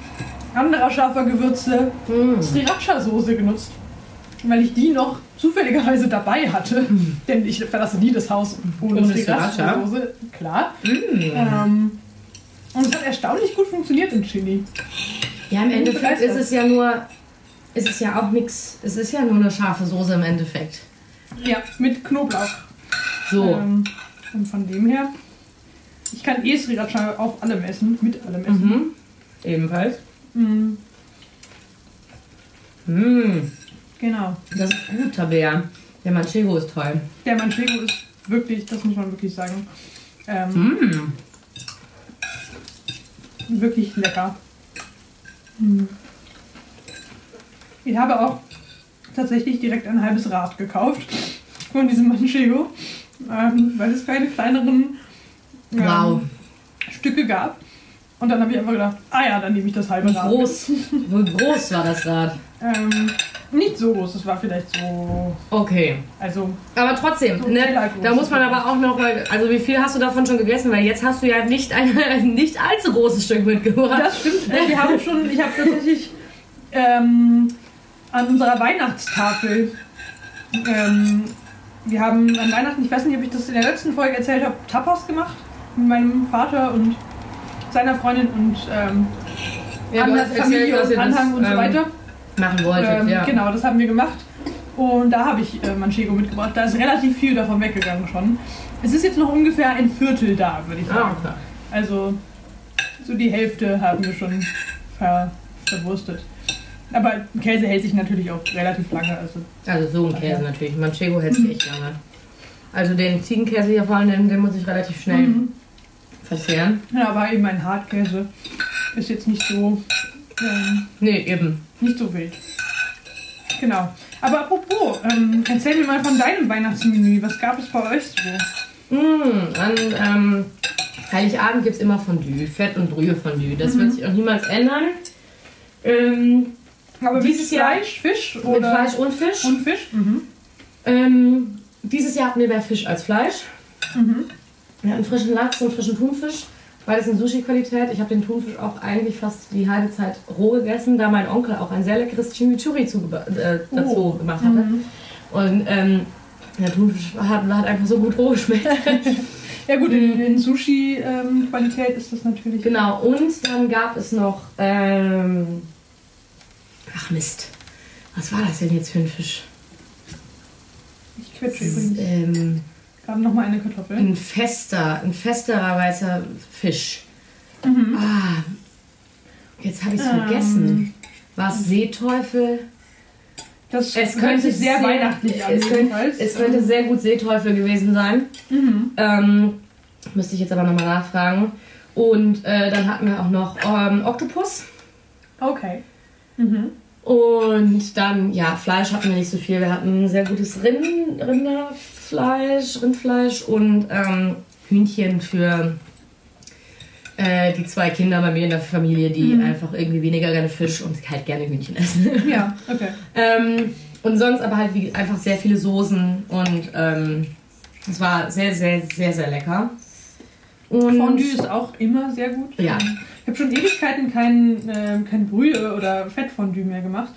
anderer scharfer Gewürze Mhm. Sriracha-Soße genutzt. Weil ich die noch zufälligerweise dabei hatte. Denn ich verlasse nie das Haus ohne, Ohne Sriracha-Soße. Klar. Mhm. Ähm, und es hat erstaunlich gut funktioniert im Chili. Ja, im Endeffekt ist es ja nur. Es ist ja auch nichts. Es ist ja nur eine scharfe Soße im Endeffekt. Ja, mit Knoblauch. So. Ähm, und von dem her, ich kann eh Sriracha auf allem essen, mit allem essen. Mhm. Ebenfalls. Mhm, Mhm. genau. Das ist gut, Tabea. Der Manchego ist toll. Der Manchego ist wirklich, das muss man wirklich sagen, ähm, Mhm. wirklich lecker. Mhm. Ich habe auch tatsächlich direkt ein halbes Rad gekauft von diesem Manchego, ähm, weil es keine kleineren ähm, Wow. Stücke gab. Und dann habe ich einfach gedacht, ah ja, dann nehme ich das halbe Rad. groß, wie groß war das Rad? Ähm, nicht so groß, es war vielleicht so, Okay. also Aber trotzdem, So ne, da muss man aber auch noch, weil- also wie viel hast du davon schon gegessen? Weil jetzt hast du ja nicht ein, nicht allzu großes Stück mitgebracht. Das stimmt. Äh, wir haben schon, ich habe tatsächlich ähm, an unserer Weihnachtstafel, ähm, wir haben an Weihnachten, ich weiß nicht, ob ich das in der letzten Folge erzählt habe, Tapas gemacht mit meinem Vater und seiner Freundin und ähm, Ja, Anhang- erzählt, Familie dass und ihr das, Anhang und so ähm, weiter. machen wolltet, Ähm, ja. Genau, das haben wir gemacht. Und da habe ich äh, Manchego mitgebracht. Da ist relativ viel davon weggegangen schon. Es ist jetzt noch ungefähr ein Viertel da, würde ich Ah, sagen. okay. Also so die Hälfte haben wir schon ver verwurstet. Aber Käse hält sich natürlich auch relativ lange. Also Also so ein Käse natürlich. Manchego hält sich echt lange. Also den Ziegenkäse hier vor allem, den, den muss ich relativ schnell Mhm. verzehren. Ja, aber eben ein Hartkäse ist jetzt nicht so ähm, Nee, eben. nicht so wild. Genau. Aber apropos, ähm, erzähl mir mal von deinem Weihnachtsmenü. Was gab es bei euch so? Mmh, an ähm, Heiligabend gibt es immer Fondue, Fett- und Brühe-Fondue. Das wird sich auch niemals ändern. Ähm, Aber Dieses mit Jahr Fleisch, Fisch mit oder Fleisch und Fisch. und Fisch? Mhm. Ähm, dieses Jahr hatten wir mehr Fisch als Fleisch. Mhm. Wir hatten frischen Lachs und frischen Thunfisch. Beides in Sushi-Qualität. Ich habe den Thunfisch auch eigentlich fast die halbe Zeit roh gegessen, da mein Onkel auch ein sehr leckeres Chimichurri äh, dazu Oh. gemacht hatte. Mhm. Und ähm, der Thunfisch hat, hat einfach so gut roh geschmeckt. Ja gut, in, in Sushi-Qualität ist das natürlich. genau. Und dann gab es noch. Ähm, ach Mist. Was war das denn jetzt für ein Fisch? Ich quetsche übrigens. Ähm, Gerade nochmal eine Kartoffel. ein fester, ein festerer weißer Fisch. Mhm. Ah, jetzt habe ich es Ähm. vergessen. War es Seeteufel? Das Es könnte sehr, weihnachtlich an. Es könnte, es könnte sehr gut Seeteufel gewesen sein. Mhm. Ähm, müsste ich jetzt aber nochmal nachfragen. Und äh, dann hatten wir auch noch ähm, Oktopus. Okay. Mhm. Und dann, ja, Fleisch hatten wir nicht so viel. Wir hatten sehr gutes Rind, Rinderfleisch, Rindfleisch und ähm, Hühnchen für äh, die zwei Kinder bei mir in der Familie, die Mhm. einfach irgendwie weniger gerne Fisch und halt gerne Hühnchen essen. Ja, okay. ähm, und sonst aber halt wie, einfach sehr viele Soßen und ähm, es war sehr, sehr, sehr, sehr lecker. Und Fondue ist auch immer sehr gut. Ja. Ich habe schon Ewigkeiten kein, äh, kein Brühe oder Fettfondue mehr gemacht.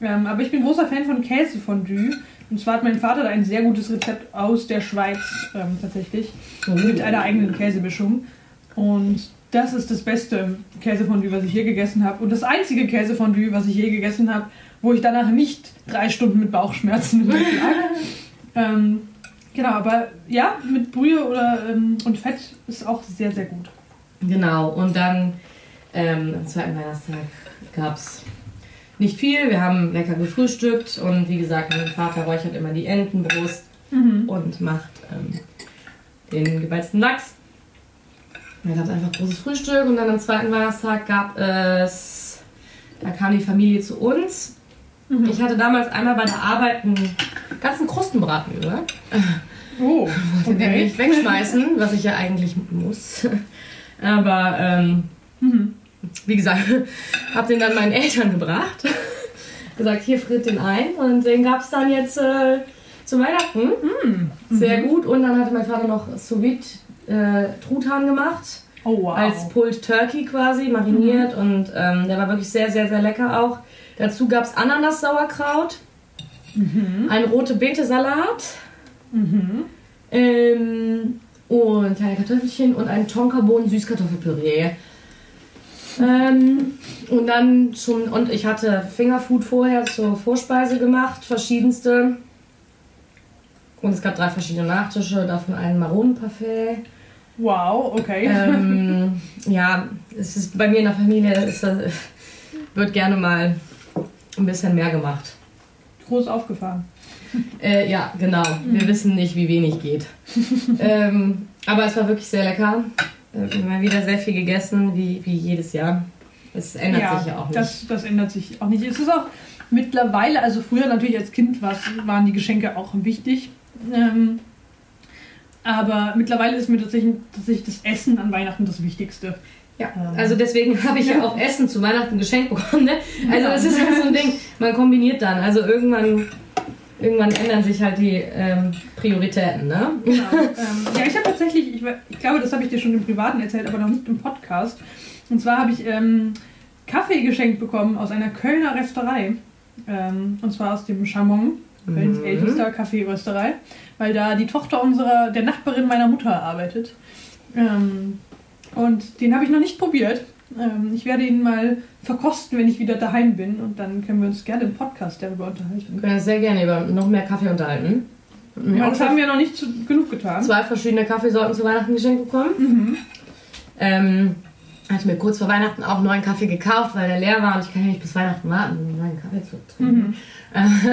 Ähm, aber ich bin großer Fan von Käsefondue. Und zwar hat mein Vater da ein sehr gutes Rezept aus der Schweiz ähm, tatsächlich. Oh. Mit einer eigenen Käsemischung. Und das ist das beste Käsefondue, was ich je gegessen habe. Und das einzige Käsefondue, was ich je gegessen habe, wo ich danach nicht drei Stunden mit Bauchschmerzen lag. ähm, genau, aber ja, mit Brühe oder, ähm, und Fett ist auch sehr, sehr gut. Genau, und dann ähm, am zweiten Weihnachtstag gab es nicht viel. Wir haben lecker gefrühstückt und wie gesagt, mein Vater räuchert immer die Entenbrust Mhm. und macht ähm, den gebeizten Lachs. Da gab es einfach großes Frühstück und dann am zweiten Weihnachtstag gab es, da kam die Familie zu uns. Mhm. Ich hatte damals einmal bei der Arbeit einen ganzen Krustenbraten über. Oh, Den will okay. ich wegschmeißen, was ich ja eigentlich muss. Aber ähm, Mhm. wie gesagt, habe den dann meinen Eltern gebracht. gesagt, hier friert den ein. Und den gab es dann jetzt äh, zu Weihnachten. Mhm. Sehr gut. Und dann hatte mein Vater noch sous vide äh, Truthahn gemacht. Oh, wow. Als Pulled Turkey quasi, mariniert. Und ähm, der war wirklich sehr, sehr, sehr lecker auch. Dazu gab es Ananas-Sauerkraut, Mhm. ein rote Beete-Salat. Mhm. Ähm, und kleine Kartoffelchen und ein Tonkabohnen-Süßkartoffelpüree. Ähm, und dann schon, und ich hatte Fingerfood vorher zur Vorspeise gemacht, verschiedenste. Und es gab drei verschiedene Nachtische, davon einen Maronenparfait. Wow, okay. Ähm, ja, es ist bei mir in der Familie, das, wird gerne mal ein bisschen mehr gemacht. Groß aufgefahren. Äh, ja, genau. Wir wissen nicht, wie wenig geht. ähm, aber es war wirklich sehr lecker. Äh, Wir haben wieder sehr viel gegessen, wie, wie jedes Jahr. Es ändert sich ja auch nicht. Das, das ändert sich auch nicht. Es ist auch mittlerweile, also früher natürlich als Kind waren die Geschenke auch wichtig. Ähm, aber mittlerweile ist mir tatsächlich, tatsächlich das Essen an Weihnachten das Wichtigste. Ja, also deswegen habe ich ja auch Essen zu Weihnachten geschenkt bekommen. Ne? Also das ist halt so ein Ding, man kombiniert dann. Also irgendwann, irgendwann ändern sich halt die ähm, Prioritäten. Ne? Genau. ähm, ja, ich habe tatsächlich, ich, ich, glaube, das habe ich dir schon im Privaten erzählt, aber noch nicht im Podcast. Und zwar habe ich ähm, Kaffee geschenkt bekommen aus einer Kölner Restaurant. Ähm, und zwar aus dem Chamon, Kölns mhm. ältester Kaffeerösterei, weil da die Tochter unserer, der Nachbarin meiner Mutter arbeitet. Ähm, und den habe ich noch nicht probiert. Ähm, ich werde ihn mal verkosten, wenn ich wieder daheim bin. Und dann können wir uns gerne im Podcast darüber unterhalten. Wir können uns sehr gerne über noch mehr Kaffee unterhalten. Ja, das haben wir noch nicht zu, genug getan. Zwei verschiedene Kaffeesorten zu Weihnachten geschenkt bekommen. Mhm. Ähm, hatte mir kurz vor Weihnachten auch einen neuen Kaffee gekauft, weil der leer war und ich kann ja nicht bis Weihnachten warten, um einen neuen Kaffee zu trinken. Mhm.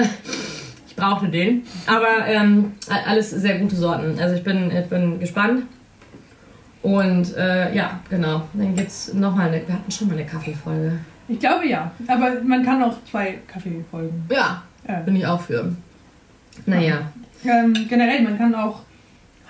ich brauchte den. Aber ähm, alles sehr gute Sorten. Also ich bin, ich bin gespannt. Und äh, ja, genau. Dann gibt es nochmal eine. Wir hatten schon mal eine Kaffeefolge. Ich glaube ja. Aber man kann auch zwei Kaffeefolgen. Ja, äh. bin ich auch für. Naja. Ähm, generell, man kann auch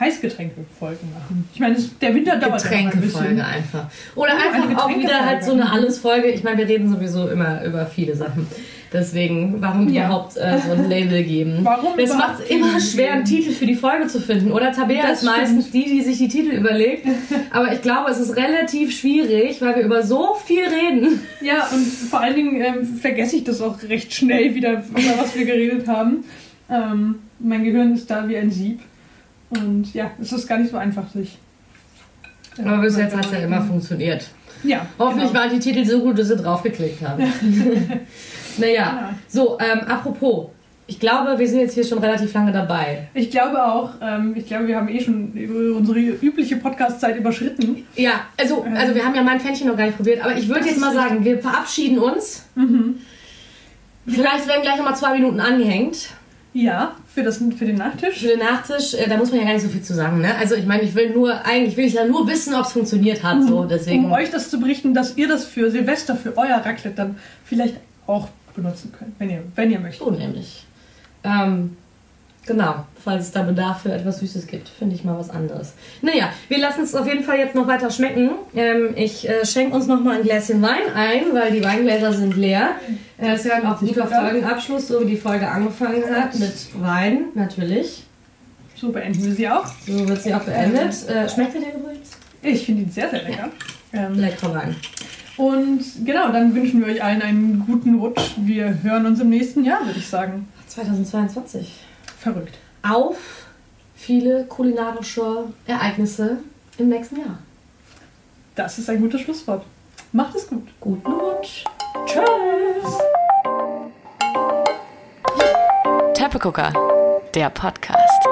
Heißgetränke-Folgen machen. Ich meine, der Winter dauert Getränke-Folge ein einfach. Oder ja, einfach auch wieder halt so eine Alles-Folge. Ich meine, wir reden sowieso immer über viele Sachen. Deswegen, warum ja. überhaupt äh, so ein Label geben? Warum es macht es immer schwer, einen Titel für die Folge zu finden. Oder Tabea das ist stimmt. meistens die, die sich die Titel überlegt. Aber ich glaube, es ist relativ schwierig, weil wir über so viel reden. Ja, und vor allen Dingen ähm, vergesse ich das auch recht schnell wieder, über was wir geredet haben. Ähm, mein Gehirn ist da wie ein Sieb. Und ja, es ist gar nicht so einfach, sich. Aber bis jetzt hat es ja immer funktioniert. Ja. Hoffentlich genau. waren die Titel so gut, dass sie draufgeklickt haben. Naja, ja. so, ähm, apropos. Ich glaube, wir sind jetzt hier schon relativ lange dabei. Ich glaube auch. Ähm, ich glaube, wir haben eh schon unsere übliche Podcast-Zeit überschritten. Ja, also, ähm. also wir haben ja mein Pfännchen noch gar nicht probiert, aber ich würde jetzt mal sagen, wir verabschieden uns. Mhm. Vielleicht werden gleich nochmal zwei Minuten angehängt. Ja, für, das, für den Nachtisch? Für den Nachtisch, äh, da muss man ja gar nicht so viel zu sagen. Ne? Also ich meine, ich will nur, eigentlich will ich ja nur wissen, ob es funktioniert hat. So, deswegen. Um euch das zu berichten, dass ihr das für Silvester, für euer Raclette dann vielleicht auch benutzen könnt, wenn ihr, wenn ihr möchtet. So nämlich. Ähm, Genau, falls es da Bedarf für etwas Süßes gibt, finde ich mal was anderes. Naja, wir lassen es auf jeden Fall jetzt noch weiter schmecken. Ähm, ich äh, schenke uns noch mal ein Gläschen Wein ein, weil die Weingläser sind leer. Äh, es wäre auch ein guter Folgenabschluss, so wie die Folge angefangen hat, mit Wein natürlich. So beenden wir sie auch. So wird sie auch beendet. Äh, schmeckt er dir übrigens? Ich finde ihn sehr, sehr lecker. Ja. Ähm, Leckerer Wein. Und genau, dann wünschen wir euch allen einen guten Rutsch. Wir hören uns im nächsten Jahr, würde ich sagen. 2022. Verrückt. Auf viele kulinarische Ereignisse im nächsten Jahr. Das ist ein gutes Schlusswort. Macht es gut. Guten Rutsch. Tschüss. Teppegucker, der Podcast.